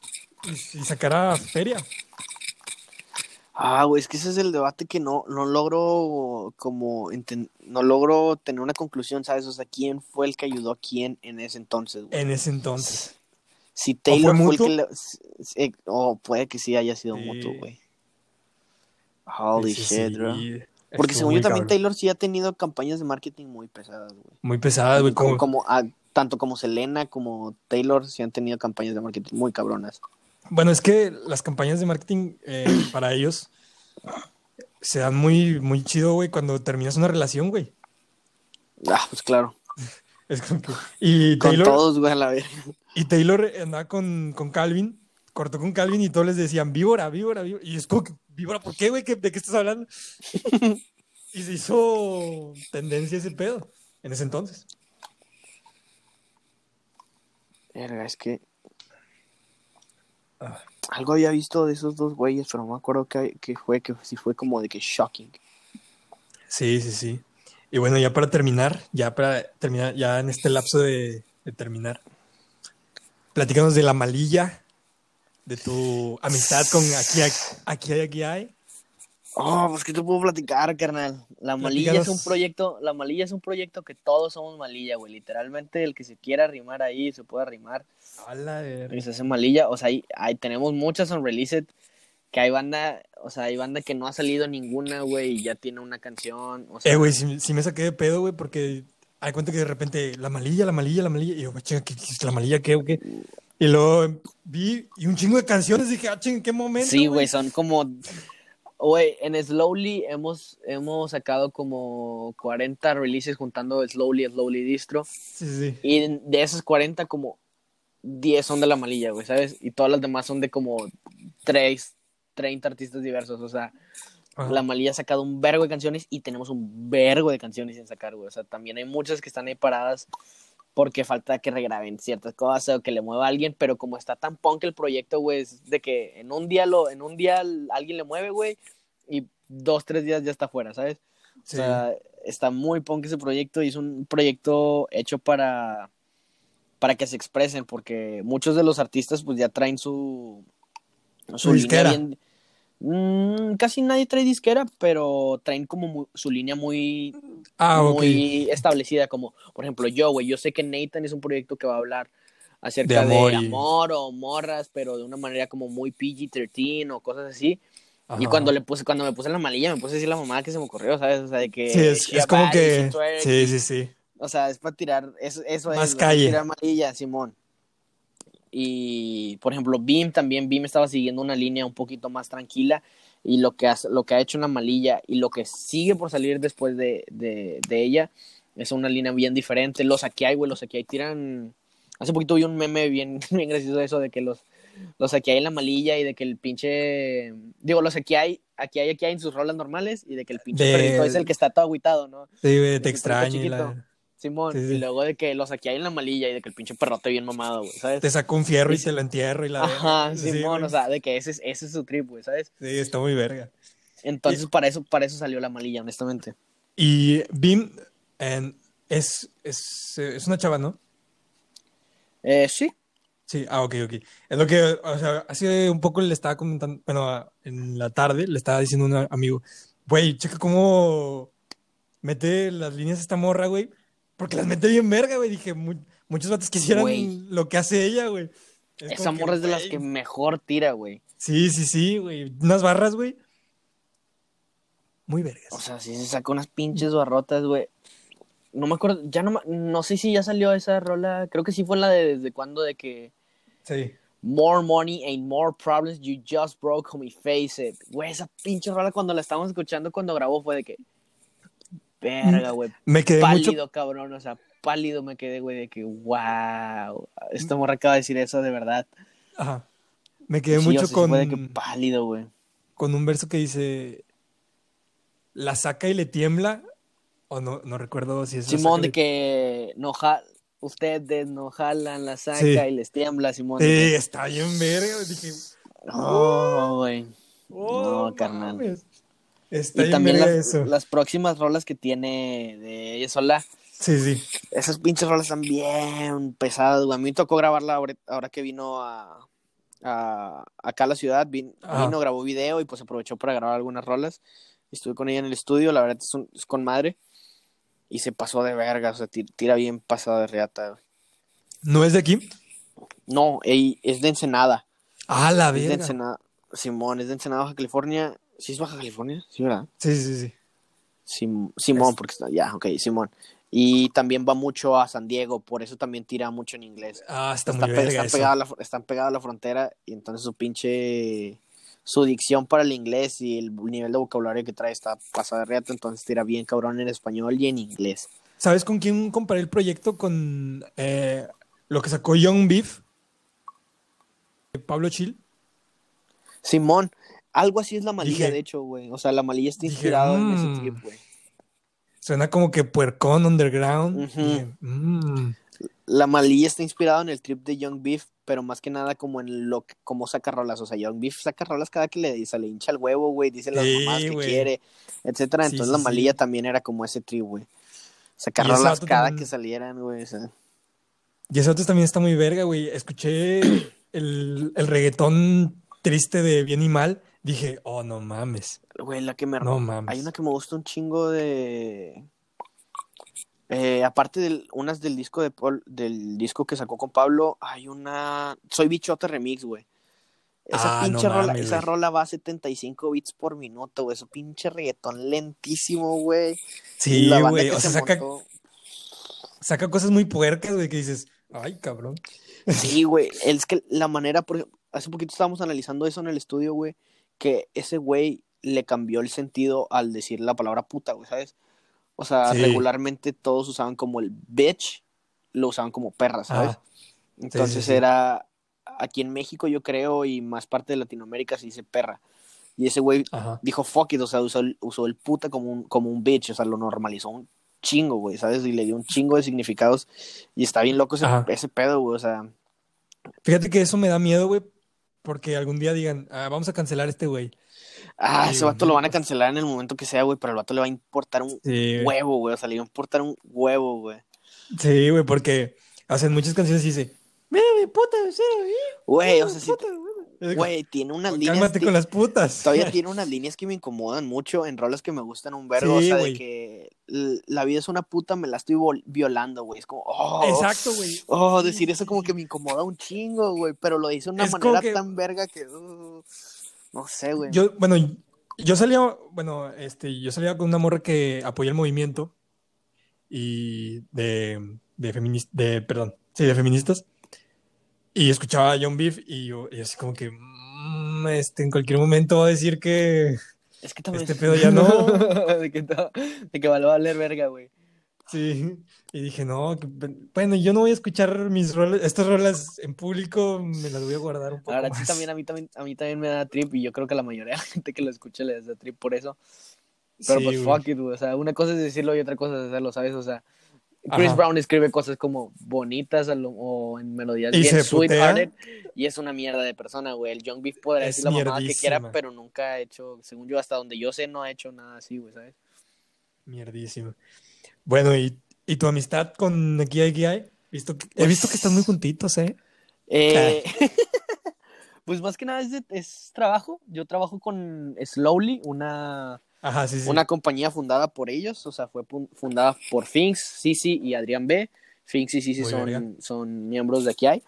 y, y sacara feria. Ah, güey, es que ese es el debate que no, no logro como no logro tener una conclusión, ¿sabes? O sea, ¿quién fue el que ayudó a quién en ese entonces, güey? En ese entonces. Si Taylor fue fue, el que le... s- s- O puede que sí haya sido Sí. mutuo, güey. Holy Ese shit, sí, bro. Porque según yo también cabrón. Taylor sí ha tenido campañas de marketing muy pesadas, güey. Muy pesada, güey, Como, tanto como Selena como Taylor sí han tenido campañas de marketing muy cabronas. Bueno, es que las campañas de marketing eh, para ellos se dan muy, muy chido, güey, cuando terminas una relación, güey. Ah, pues claro. Es como que... Y Con Taylor, todos, güey, a la verga. y Taylor andaba con, con Calvin, cortó con Calvin y todos les decían víbora, víbora, víbora. Y es como que, víbora, ¿por qué, güey? ¿Qué- ¿De qué estás hablando? y se hizo tendencia ese pedo en ese entonces. Verga, es que Ah. algo había visto de esos dos güeyes, pero no me acuerdo que, que fue, que sí fue como de que shocking. Sí, sí, sí. Y bueno, ya para terminar, ya para terminar, ya en este lapso de, de terminar, platícanos de la malilla, de tu amistad con aquí, hay- aquí hay, aquí hay. Oh, pues qué te puedo platicar, carnal. La malilla es un proyecto, la malilla es un proyecto que todos somos malilla, güey. Literalmente el que se quiera arrimar ahí se puede arrimar. A la verga. Y se hace malilla. O sea, ahí, ahí tenemos muchas unreleased que hay banda, o sea, hay banda que no ha salido ninguna, güey, y ya tiene una canción. O sea, Eh, güey, sí me saqué de pedo, güey, porque hay cuenta que de repente la malilla, la malilla, la malilla, y yo, güey, chinga, ¿qué, qué- la malilla qué o qué? Y luego vi y un chingo de canciones, dije, ah, chinga, ¿en qué momento? Sí, güey, son como. Güey, en Slowly hemos, hemos sacado como 40 releases juntando Slowly, Slowly Distro. Sí, sí. Y de esos 40, como 10 son de la malilla, güey, ¿sabes? Y todas las demás son de como 3, 30 artistas diversos. O sea, Ajá. la malilla ha sacado un vergo de canciones y tenemos un vergo de canciones sin sacar, güey. O sea, también hay muchas que están ahí paradas porque falta que regraben ciertas cosas o que le mueva a alguien, pero como está tan punk el proyecto, güey, es de que en un día lo, en un día alguien le mueve, güey, y dos, tres días ya está fuera, ¿sabes? Sí. O sea, está muy punk ese proyecto y es un proyecto hecho para, para que se expresen, porque muchos de los artistas pues ya traen su, Su disquera. bien- Mm, casi nadie trae disquera, pero traen como su línea muy, ah, muy establecida, como por ejemplo yo, güey, yo sé que Nathan es un proyecto que va a hablar acerca De de amor y- o morras, pero de una manera como muy PG-13 o cosas así. Y cuando le puse, cuando me puse la malilla, me puse a decir la mamada que se me ocurrió, ¿sabes? O sea, de que Sí, es, como que... Sí, sí, sí. o sea, es para tirar, eso, eso Más es, calle. tirar malilla, Simón. Y, por ejemplo, Beam también, Beam estaba siguiendo una línea un poquito más tranquila y lo que, hace- lo que ha hecho una malilla y lo que sigue por salir después de, de, de ella es una línea bien diferente. Los aquí hay, güey, los aquí hay tiran... Hace poquito vi un meme bien, bien gracioso de eso, de que los, los aquí hay en la malilla y de que el pinche... Digo, los aquí hay, aquí hay, aquí hay en sus rolas normales y de que el pinche De- perrito es el que está todo agüitado, ¿no? Sí, güey, te extraño. Simón, Sí, sí. y luego de que los aquí hay en la malilla y de que el pinche perrote bien mamado, güey, ¿sabes? Te saco un fierro y Sí. te lo entierro y la... Ajá, Simón, o sea, de que ese es, ese es su trip, güey, ¿sabes? Sí, está muy verga. Entonces, para eso, para eso salió la malilla, honestamente. Y Bim es, es, es una chava, ¿no? Eh, sí, Sí, ah, ok, ok. Es lo que, o sea, hace un poco le estaba comentando, bueno, a- en la tarde le estaba diciendo a un amigo, güey, checa cómo mete las líneas esta morra, güey, porque las mete bien verga, güey. Dije, "Mu- muchos vatos quisieran Güey. lo que hace ella, güey. Es esa morra es de las que mejor tira, güey. Sí, sí, sí, güey. Unas barras, güey. Muy vergas. O sea, sí se saca unas pinches barrotas, güey. No me acuerdo, ya no, no sé si ya salió esa rola, creo que sí fue la de desde cuando de que Sí. More money and more problems, you just broke me face it. Güey, esa pinche rola cuando la estábamos escuchando cuando grabó fue de que. Verga, güey. Me quedé Pálido, mucho. cabrón. O sea, pálido me quedé, güey, de que, wow. Esta morra acaba de decir eso de verdad. Ajá. Me quedé Sí, mucho o sea, con, de que pálido, güey. con un verso que dice, la saca y le tiembla, o no, no recuerdo si es Simón, de le- que no ja- ustedes no jalan la saca Sí. y les tiembla, Simón. Sí, que, está bien verga. Dije, no, güey. oh, No, carnal. mames. Está Y también verga las, eso. las próximas rolas que tiene de ella sola. Sí, sí. Esas pinches rolas están bien pesadas, güey. A mí me tocó grabarla ahora, ahora que vino a, a- acá a la ciudad. Vin- Ajá. vino, grabó video y pues aprovechó para grabar algunas rolas. Estuve con ella en el estudio, la verdad es, un- es con madre. Y se pasó de verga, o sea, ti- tira bien pasada de reata, güey. ¿No es de aquí? No, ey, es de Ensenada. Ah, la Es de verga. Ensenada. Simón, es de Ensenada, Baja California. ¿Sí es Baja California? Sí, ¿verdad? Sí, sí, sí. Sim- Simón, Es- porque está, ya, ok, Simón. Y también va mucho a San Diego, por eso también tira mucho en inglés. Ah, está, Está muy pe- están, a la, están pegadas a la frontera y entonces su pinche su dicción para el inglés y el nivel de vocabulario que trae está pasada de reata, entonces tira bien cabrón en español y en inglés. ¿Sabes con quién comparé el proyecto? Con eh, lo que sacó Young Beef. Pablo Chill. Simón, algo así es la malilla, Dije- de hecho, güey. O sea, la malilla está Dije, inspirado en "Mm". ese trip, güey. Suena como que puercón underground. Dije, "Mm". La malilla está inspirado en el trip de Young Beef, pero más que nada como en lo que, como saca rolas. O sea, Young Beef saca rolas cada que le, se le hincha el huevo, güey, dice las Sí, mamás que quiere, etcétera. Entonces sí, la malilla también era como ese trip, güey. Ese rolas cada también- que salieran, güey. o sea. Y ese otro también está muy verga, güey. Escuché el, el reggaetón triste de bien y mal. Dije, oh, no mames. Güey, la que me... No mames. Hay una que me gusta un chingo de... Eh, aparte de unas del disco de Paul- del disco que sacó con Pablo, hay una... Soy Bichota Remix, güey. Esa Ah, no pinche rola, mames, esa rola va a 75 bits por minuto, güey. Eso pinche reggaetón lentísimo, güey. Sí, güey. O se sea, saca, montó- saca cosas muy puercas, güey, que dices, ay, cabrón. Sí, güey. Es que la manera, por ejemplo, hace poquito estábamos analizando eso en el estudio, güey, que ese güey le cambió el sentido al decir la palabra puta, güey, ¿sabes? O sea, Sí. regularmente todos usaban como el bitch, lo usaban como perra, ¿sabes? Ah, Entonces sí. era, aquí en México yo creo, y más parte de Latinoamérica se dice perra. Y ese güey ajá. dijo fuck it, o sea, usó el, usó el puta como un, como un bitch, o sea, lo normalizó un chingo, güey, ¿sabes? Y le dio un chingo de significados. Y está bien loco ese, ese pedo, güey, o sea, Fíjate que eso me da miedo, güey, porque algún día digan, ah, vamos a cancelar a este güey. Ah, ese vato lo van a pues. cancelar en el momento que sea, güey, pero al vato le va a importar un Sí, güey. huevo, güey. O sea, le va a importar un huevo, güey. Sí, güey, porque hacen muchas canciones y dice, mira mi puta, sí, Güey, o sea, puta, güey. Güey, tiene unas líneas. Cálmate con las putas. Todavía tiene unas líneas que me incomodan mucho en rolas que me gustan un vergo. Sí, o sea, de que la vida es una puta, me la estoy violando, güey. Es como, oh, Exacto, güey. Oh, decir eso como que me incomoda un chingo, güey. Pero lo dice de una Es manera que- tan verga que. uh, no sé, güey. Yo, bueno, yo salía, bueno, este, yo salía con una morra que apoya el movimiento y de, de de, perdón, sí, de feministas. Y escuchaba a John Beef y yo, y así como que, mm, este, en cualquier momento va a decir que, Es que este pedo ya no. de, que to- de que va a valer verga, güey. sí. Y dije, no, que- bueno, yo no voy a escuchar mis rolas, estas rolas en público, me las voy a guardar un poco verdad, sí, también a mí también, a mí también me da trip y yo creo que la mayoría de la gente que lo escucha le da trip por eso. Pero Sí, pues güey. fuck it, güey. O sea, una cosa es decirlo y otra cosa es hacerlo, ¿sabes? O sea, Chris Ajá. Brown escribe cosas como bonitas lo- o en melodías Y bien se sweethearted putea. y es una mierda de persona, güey. El Young Beef podrá decir la mamada que quiera, pero nunca ha hecho, según yo, hasta donde yo sé, no ha hecho nada así, güey, ¿sabes? Mierdísimo. Bueno, y, y tu amistad con Aquí hay, Visto que- he visto que están muy juntitos, ¿eh? Eh, pues más que nada es, de- es trabajo. Yo trabajo con Slowly, una, Ajá, sí, sí. una compañía fundada por ellos, o sea, fue fundada por Finks, Sisi y Adrián B. Finks y Sisi son, son miembros de aquí hay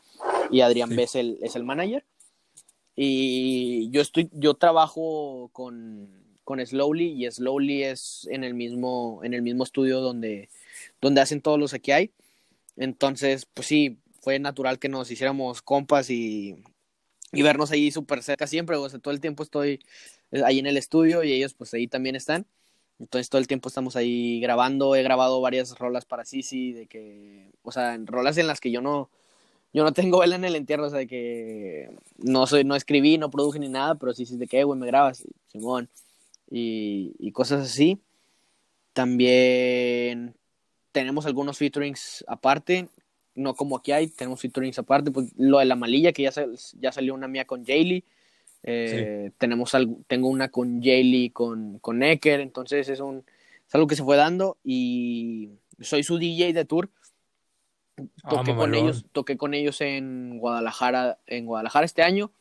y Adrián Sí. B es el, es el manager. Y yo estoy, yo trabajo con, con Slowly y Slowly es en el mismo, en el mismo estudio donde, donde hacen todos los aquí hay. Entonces, pues sí, fue natural que nos hiciéramos compas y, y vernos ahí súper cerca siempre. O sea, todo el tiempo estoy ahí en el estudio y ellos pues ahí también están. Entonces todo el tiempo estamos ahí grabando. He grabado varias rolas para Sisi, de que, o sea, rolas en las que yo no, yo no tengo vela en el entierro, o sea, de que no soy, no escribí, no produje ni nada, pero sí, de que, "Eh, güey, me grabas, Simón, y, y cosas así. También tenemos algunos featurings aparte, no como aquí hay, tenemos featurings aparte, pues lo de la malilla, que ya, sal- ya salió una mía con Jaylee, eh, tenemos algo, tengo una con Jaylee, con, con Ecker, entonces es, un, es algo que se fue dando y soy su DJ de tour. Ah, Toqué con ellos, toqué con ellos en Guadalajara, en Guadalajara este año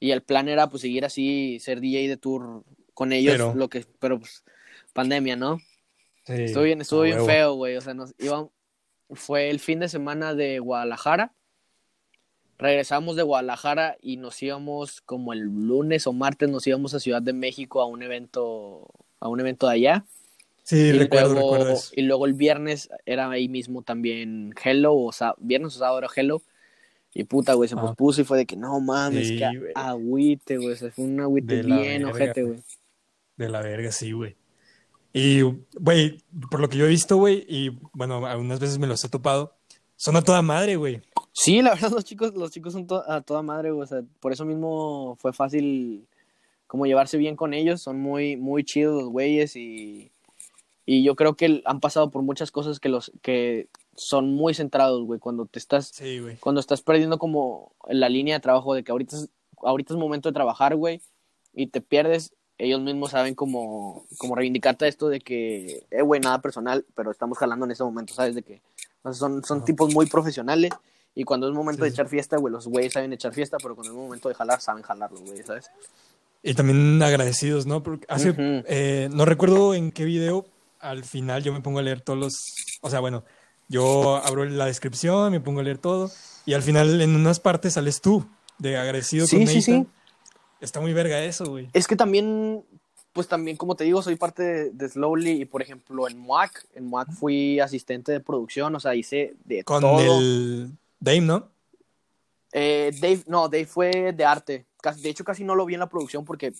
y el plan era pues seguir así, ser DJ de tour con ellos, Pero- lo que, pero pues pandemia, ¿no? Sí, Estuvo bien, estuvo bien huevo. feo, güey. O sea, nos iban, fue el fin de semana de Guadalajara. Regresamos de Guadalajara y nos íbamos como el lunes o martes nos íbamos a Ciudad de México a un evento, a un evento de allá. Sí, y, recuerdo, luego, recuerdo eso. y luego el viernes era ahí mismo también Hello, o sea, viernes o sábado era Hello. Y puta, güey, se Ah. pospuso y fue de que no mames, Sí, que güey. agüite, güey. O sea, fue un agüite De bien verga, ojete, güey. De la verga, sí, güey. Y, güey, por lo que yo he visto, güey, y bueno, algunas veces me los he topado, son a toda madre, güey. Sí, la verdad, los chicos, los chicos son to- a toda madre, güey. O sea, por eso mismo fue fácil como llevarse bien con ellos. Son muy, muy chidos los güeyes y, y yo creo que han pasado por muchas cosas que los que son muy centrados, güey. Cuando te estás, Sí, güey. cuando estás perdiendo como la línea de trabajo de que ahorita es, ahorita es momento de trabajar, güey, y te pierdes, ellos mismos saben como, como reivindicarte esto de que, eh, güey, nada personal, pero estamos jalando en ese momento, ¿sabes? De que son, son tipos muy profesionales y cuando es momento Sí, de sí. echar fiesta, güey, los güeyes saben echar fiesta, pero cuando es momento de jalar, saben jalarlo, güey, ¿sabes? Y también agradecidos, ¿no? Porque hace, Ujú. eh, no recuerdo en qué video, al final yo me pongo a leer todos los, o sea, bueno, yo abro la descripción, me pongo a leer todo, y al final en unas partes sales tú, de agradecido Sí, con sí, sí. Nathan. Está muy verga eso, güey. Es que también, pues también, como te digo, soy parte de, de Slowly y, por ejemplo, en MUAC, en MUAC fui asistente de producción, o sea, hice de Con todo. el Dame, ¿no? Eh, Dave, no, Dave fue de arte. Casi- De hecho, casi no lo vi en la producción porque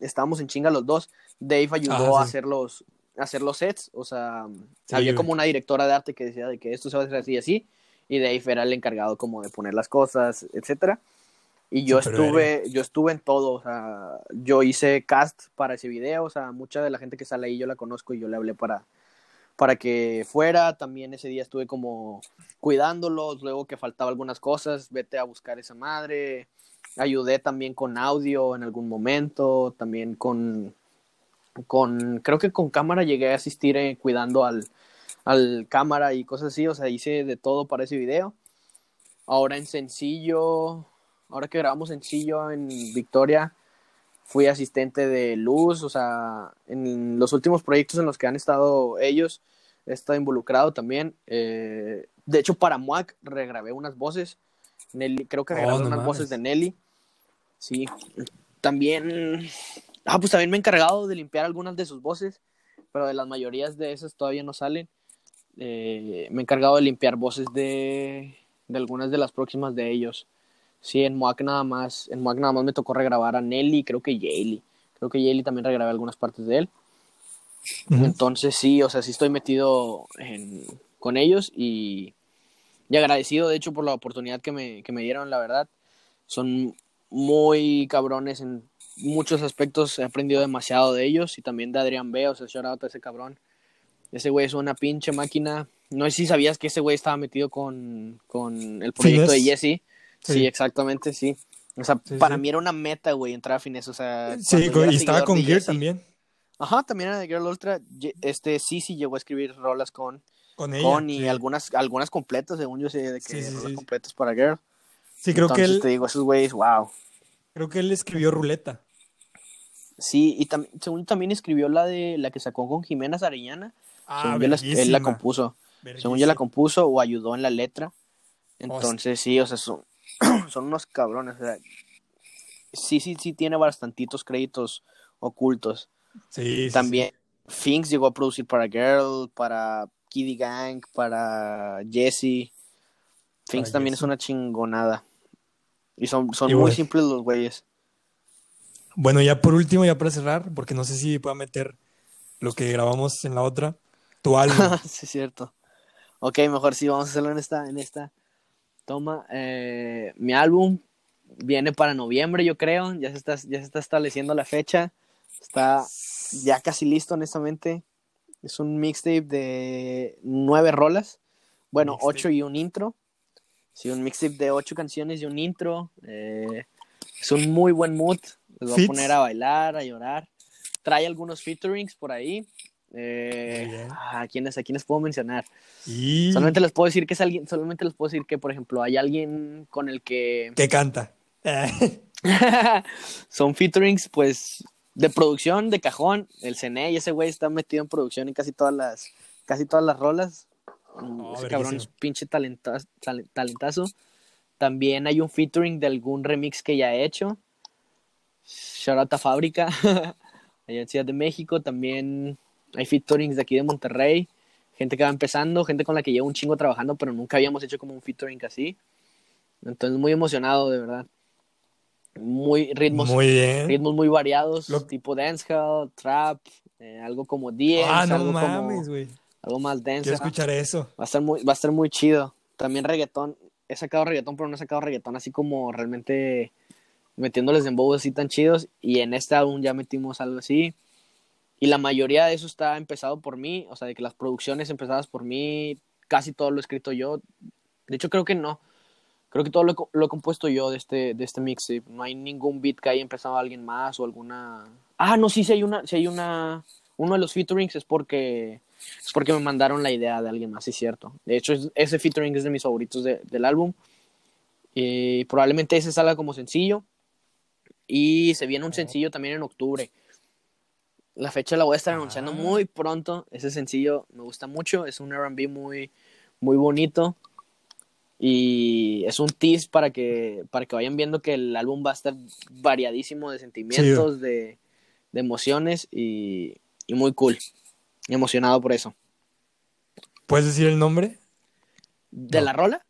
estábamos en chinga los dos. Dave ayudó a hacer los, a hacer los sets. O sea, Sí, había como una directora de arte que decía de que esto se va a hacer así y así. Y Dave era el encargado como de poner las cosas, etcétera. Y yo estuve, yo estuve en todo, o sea, yo hice cast para ese video, o sea, mucha de la gente que sale ahí yo la conozco y yo le hablé para, para que fuera. También ese día estuve como cuidándolos, luego que faltaba algunas cosas, vete a buscar esa madre. Ayudé también con audio en algún momento, también con, con creo que con cámara llegué a asistir eh, cuidando al, al cámara y cosas así, o sea, hice de todo para ese video. Ahora en sencillo, ahora que grabamos sencillo en Victoria, fui asistente de luz, o sea, en los últimos proyectos en los que han estado ellos, he estado involucrado también. Eh, de hecho, para MUAC regrabé unas voces. Nelly, creo que Oh, regrabé no unas mames. voces de Nelly. Sí. También. Ah, pues también me he encargado de limpiar algunas de sus voces, pero de las mayorías de esas todavía no salen. Eh, me he encargado de limpiar voces de, de algunas de las próximas de ellos. Sí, en Moac nada más, en Moac nada más me tocó regrabar a Nelly, creo que Yaley. Creo que Yaley también regrabé algunas partes de él. Entonces sí, o sea, sí estoy metido en- con ellos y, y agradecido de hecho por la oportunidad que me, que me dieron, la verdad. Son muy cabrones en muchos aspectos, he aprendido demasiado de ellos y también de Adrián B, o sea, shout out a ese cabrón. Ese güey es una pinche máquina. No sé si sabías que ese güey estaba metido con, con el proyecto de. Jesse. Sí. Sí. exactamente, sí. O sea, Sí, para sí. mí era una meta, güey, entrar a Finesse. O sea, Sí, y estaba con Gear Jesse- también, Ajá, también era de Girl Ultra. Este sí, sí llegó a escribir rolas con, con ella. con y algunas, algunas completas, según yo sé, de que rolas completas para Girl. Sí, creo que él, te digo, esos güeyes, wow. creo que él escribió Ruleta. Sí, y tam- según también escribió la de la que sacó con Jimena Arellana. Ah, según la- él la verguísima, compuso. Según yo la compuso o ayudó en la letra. Entonces sí, o sea, son, son unos cabrones. O sea, sí, sí, sí tiene bastantitos créditos ocultos. Sí, sí, También Finks llegó a producir para Girl, para Kiddy Gang, para Jesse. Finks Para también Jesse. es una chingonada. Y son, son Y muy bueno. simples los güeyes. sí. Bueno, ya por último, ya para cerrar, porque no sé si pueda meter lo que grabamos en la otra, tu álbum. sí, es cierto. Ok, mejor sí, vamos a hacerlo en esta, en esta toma. Eh, mi álbum viene para noviembre, yo creo. Ya se está, ya se está estableciendo la fecha. Está ya casi listo, honestamente. Es un mixtape de nueve rolas. Bueno, Mixtape. ocho y un intro. Sí, un mixtape de ocho canciones y un intro. Eh, es un muy buen mood. Les voy Fits. a poner a bailar, a llorar. Trae algunos featurings por ahí. Eh, bien. ¿a, quiénes, ¿A quiénes puedo mencionar? Y Solamente les puedo decir que es alguien, solamente les puedo decir que, por ejemplo, hay alguien con el que que canta. Son featurings, pues, de producción, de cajón. El Cene y ese güey está metido en producción en casi todas las, casi todas las rolas. Mm, Oh, ese cabrón es pinche talenta- tal- talentazo. También hay un featuring de algún remix que ya ha hecho. Shout out a Fábrica, allá en Ciudad de México. También hay featurings de aquí de Monterrey. Gente que va empezando, gente con la que llevo un chingo trabajando, pero nunca habíamos hecho como un featuring así. Entonces, muy emocionado, de verdad. Muy ritmos, muy bien. ritmos muy variados, Lo- tipo dancehall, trap, eh, algo como 10, Ah, no algo, mames, güey. algo más Quiero denso. escuchar eso. Va a estar muy, va a estar muy chido. También reggaetón. He sacado reggaetón, pero no he sacado reggaetón así como realmente metiéndoles en así tan chidos. Y en este álbum ya metimos algo así. Y la mayoría de eso está empezado por mí. O sea, de que las producciones empezadas por mí, casi todo lo he escrito yo. De hecho, creo que no. Creo que todo lo, lo he compuesto yo de este, de este mixtape. No hay ningún beat que haya empezado alguien más o alguna. Ah, no, sí, sí hay una. Sí hay una. Uno de los featurings es porque. Es porque me mandaron la idea de alguien más, sí es cierto. De hecho, es- ese featuring es de mis favoritos de- del álbum. Y probablemente ese salga como sencillo. Y se viene un sencillo también en octubre. La fecha la voy a estar anunciando Ah. muy pronto. Ese sencillo me gusta mucho. Es un RB muy, muy bonito. Y es un tease para que, para que vayan viendo que el álbum va a estar variadísimo de sentimientos, de, de emociones y, y muy cool. Emocionado por eso. ¿Puedes decir el nombre? ¿De No. la rola?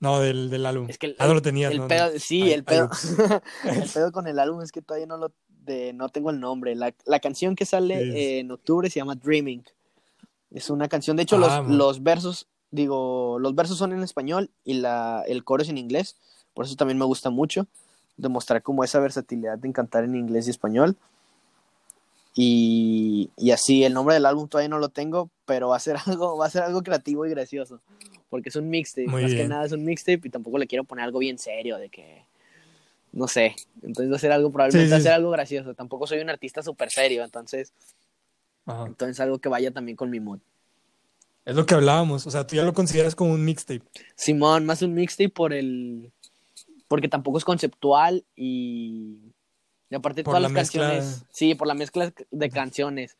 No, del, del álbum. Es que el, ah, no lo tenías, el ¿no? pedo, no. sí, Ay, el pedo, el pedo con el álbum es que todavía no lo, de, no tengo el nombre. La, la canción que sale Sí. eh, en octubre se llama Dreaming. Es una canción, de hecho, Ah, los, los versos, digo, los versos son en español y la, el coro es en inglés. Por eso también me gusta mucho demostrar como esa versatilidad de cantar en inglés y español. Y, y así, el nombre del álbum todavía no lo tengo, pero va a ser algo, va a ser algo creativo y gracioso. Porque es un mixtape, Muy más que nada es un mixtape y tampoco le quiero poner algo bien serio de que no sé. Entonces va a ser algo, probablemente Sí, va a sí, ser sí. algo gracioso. Tampoco soy un artista súper serio, entonces, Ajá. entonces algo que vaya también con mi mood. Es lo que hablábamos. O sea, tú ya lo consideras como un mixtape. Simón, más un mixtape por el. Porque tampoco es conceptual y. Y aparte Por todas la las mezcla. canciones. Sí, por la mezcla de canciones.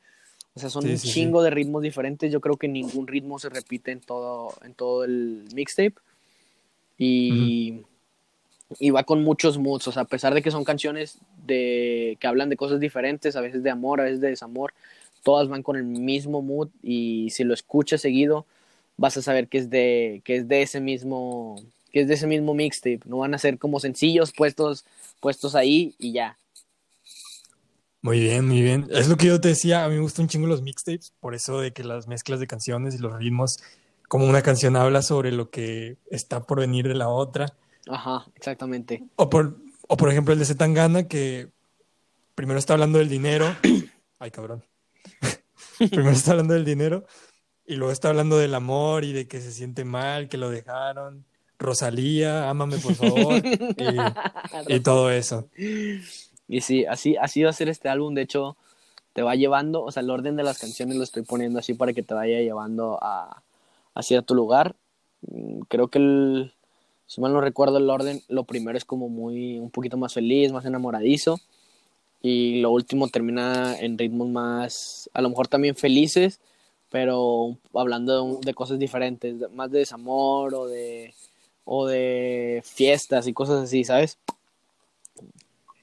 O sea, son Sí, un chingo de ritmos diferentes. Yo creo que ningún ritmo se repite en todo, en todo el mixtape. Y. Y va con muchos moods. O sea, a pesar de que son canciones de que hablan de cosas diferentes, a veces de amor, a veces de desamor, todas van con el mismo mood. Y si lo escuchas seguido, vas a saber que es de, que es de ese mismo. que es de ese mismo mixtape. No van a ser como sencillos puestos, puestos ahí y ya. Muy bien, muy bien. Es lo que yo te decía, a mí me gustan un chingo los mixtapes, por eso de que las mezclas de canciones y los ritmos, como una canción habla sobre lo que está por venir de la otra. Ajá, exactamente. O por, o por ejemplo el de Zetangana, que primero está hablando del dinero. Ay, cabrón. primero está hablando del dinero y luego está hablando del amor y de que se siente mal, que lo dejaron. Rosalía, ámame por favor. y, y todo eso. Y sí, así, así va a ser este álbum. De hecho, te va llevando, o sea, el orden de las canciones lo estoy poniendo así para que te vaya llevando a, a cierto lugar. Mm, Creo que el, si mal no recuerdo el orden, lo primero es como muy, un poquito más feliz, más enamoradizo. Y lo último termina en ritmos más, a lo mejor también felices, pero hablando de, de cosas diferentes, más de desamor o de, o de fiestas y cosas así, ¿sabes?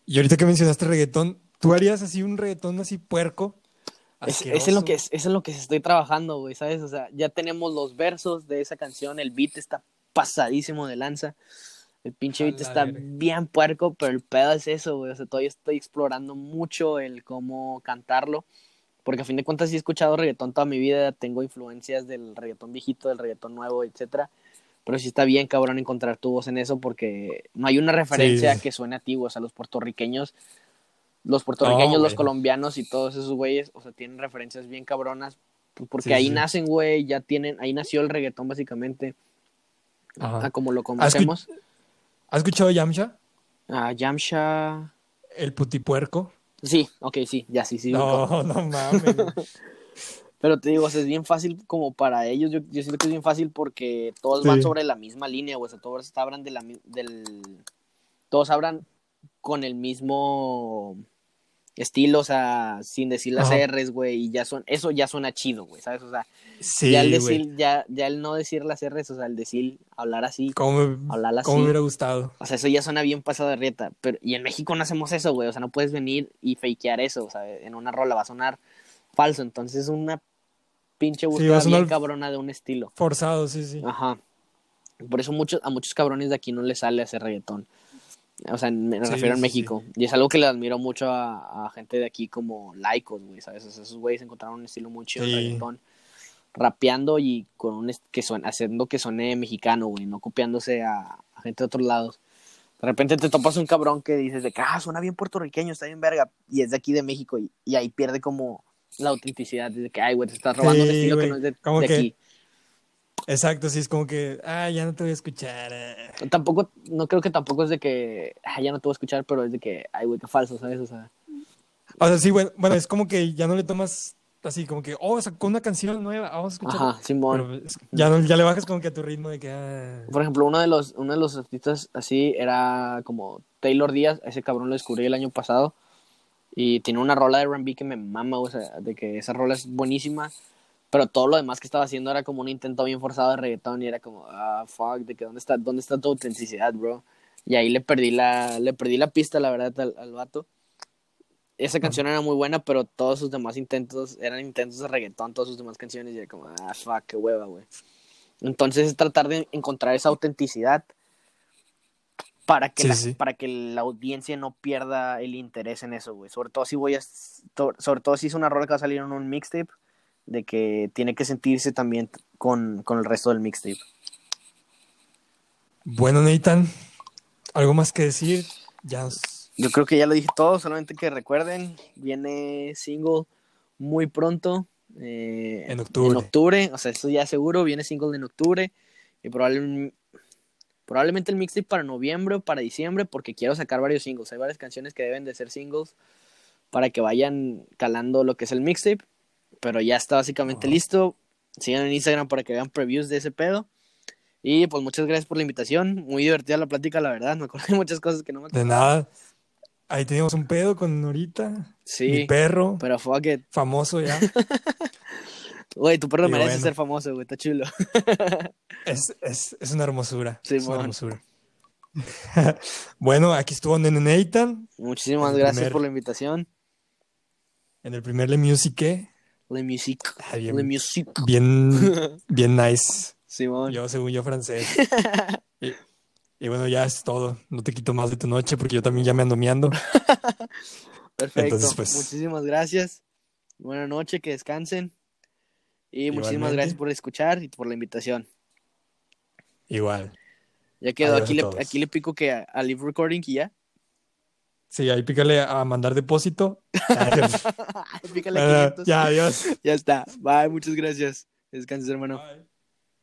Y ahorita que mencionaste reggaetón, ¿tú harías así un reggaetón así puerco? Es, es en lo que es, es en lo que estoy trabajando, güey, ¿sabes? O sea, ya tenemos los versos de esa canción, el beat está pasadísimo de lanza. El pinche A beat la está verga. bien puerco, pero el pedo es eso, güey. O sea, todavía estoy explorando mucho el cómo cantarlo. Porque a fin de cuentas sí he escuchado reggaetón toda mi vida, tengo influencias del reggaetón viejito, del reggaetón nuevo, etcétera. Pero sí está bien cabrón encontrar tu voz en eso porque no hay una referencia Sí. que suene a ti, o sea, los puertorriqueños, los puertorriqueños, los colombianos y todos esos güeyes, o sea, tienen referencias bien cabronas pues, porque Sí, ahí sí. nacen, güey, ya tienen, ahí nació el reggaetón básicamente, Ajá. a como lo ¿Has, conocemos. has escuchado Yamcha? A Yamsha. El putipuerco. Sí, ok, sí, ya sí, sí. No, no mames. Pero te digo, o sea, es bien fácil como para ellos. Yo, yo siento que es bien fácil porque todos van sobre la misma línea, güey. O sea, todos hablan de la, del. Todos hablan con el mismo estilo, o sea, sin decir las Ajá. R's, güey. Y ya son. Eso ya suena chido, güey, ¿sabes? O sea, Sí, ya el decir, ya, ya el no decir las R's, o sea, el decir, hablar así. ¿Cómo Hablar cómo me así. hubiera gustado? O sea, eso ya suena bien pasado de rieta. Pero, y en México no hacemos eso, güey. O sea, no puedes venir y fakear eso. O sea, en una rola va a sonar falso. Entonces es una pinche búsqueda a bien cabrona de un estilo. Forzado, sí, sí. Ajá. Por eso muchos, a muchos cabrones de aquí no les sale hacer reggaetón. O sea, me Sí, refiero a sí, México. Y es algo que le admiro mucho a, a gente de aquí como laicos, güey, ¿sabes? O sea, esos güeyes encontraron un estilo muy chido reggaetón. Rapeando y con un que haciendo que suene mexicano, güey, no copiándose a, a gente de otros lados. De repente te topas un cabrón que dices de que, ah, suena bien puertorriqueño, está bien verga, y es de aquí de México, y, y ahí pierde como la autenticidad, de que, ay, güey, te estás robando un estilo que no es de, como de que- aquí. Exacto, sí, es como que, ah, ya no te voy a escuchar. eh. Tampoco, no creo que tampoco es de que, ah, ya no te voy a escuchar, pero es de que, ay, güey, qué falso, ¿sabes? O sea, O sea, sí, bueno, bueno, es como que ya no le tomas así, como que, oh, sacó una canción nueva, vamos a escuchar. ajá, Simón. Pero es- ya, no, ya le bajas como que a tu ritmo de que, ah, Por ejemplo, uno de los, uno de los artistas así era como Taylor Díaz, ese cabrón lo descubrí el año pasado. Y tiene una rola de R&B que me mama, o sea, de que esa rola es buenísima. Pero todo lo demás que estaba haciendo era como un intento bien forzado de reggaetón y era como, ah, fuck, de que dónde está, dónde está tu autenticidad, bro. Y ahí le perdí la, le perdí la pista, la verdad, al, al vato. Esa canción era muy buena, pero todos sus demás intentos eran intentos de reggaetón, todas sus demás canciones, y era como, ah, fuck, qué hueva, güey. Entonces es tratar de encontrar esa autenticidad para que, Sí, la, sí. para que la audiencia no pierda el interés en eso, güey. Sobre todo si voy a, sobre todo si es una rola que va a salir en un mixtape, de que tiene que sentirse también con, con el resto del mixtape. Bueno, Nathan, ¿algo más que decir? Ya Yo creo que ya lo dije todo, solamente que recuerden, viene single muy pronto. eh, En octubre. En octubre, o sea, eso ya seguro, viene single en octubre. Y probablemente, probablemente el mixtape para noviembre o para diciembre, porque quiero sacar varios singles. Hay varias canciones que deben de ser singles para que vayan calando lo que es el mixtape. Pero ya está básicamente listo. Sigan en Instagram para que vean previews de ese pedo. Y pues muchas gracias por la invitación. Muy divertida la plática, la verdad. Me acordé de muchas cosas que no me de acordaba. nada. Ahí teníamos un pedo con Norita, Sí. mi perro, Pero fuck it. famoso ya. Güey, tu perro Y merece bueno. ser famoso, güey. Está chulo. Es, es, es una hermosura. Sí, es una hermosura. bueno, aquí estuvo Nene Nathan Muchísimas gracias primer- por la invitación. en el primer Le Musique. Le music. Ah, bien, Le music. bien, bien nice. Simón. Yo, según yo, francés. Y, y bueno, ya es todo. No te quito más de tu noche porque yo también ya me ando miando. Perfecto. Entonces, pues- Muchísimas gracias. Buenas noches, que descansen. Y muchísimas gracias por escuchar y por la invitación. Igual. Ya quedó. Adiós Aquí a le, todos. aquí le pico que a, a Live Recording y ya. Sí, ahí pícale a mandar depósito. Pícale Bueno, 500. ya, adiós. Ya está. Bye, muchas gracias. Descanses, hermano. Bye.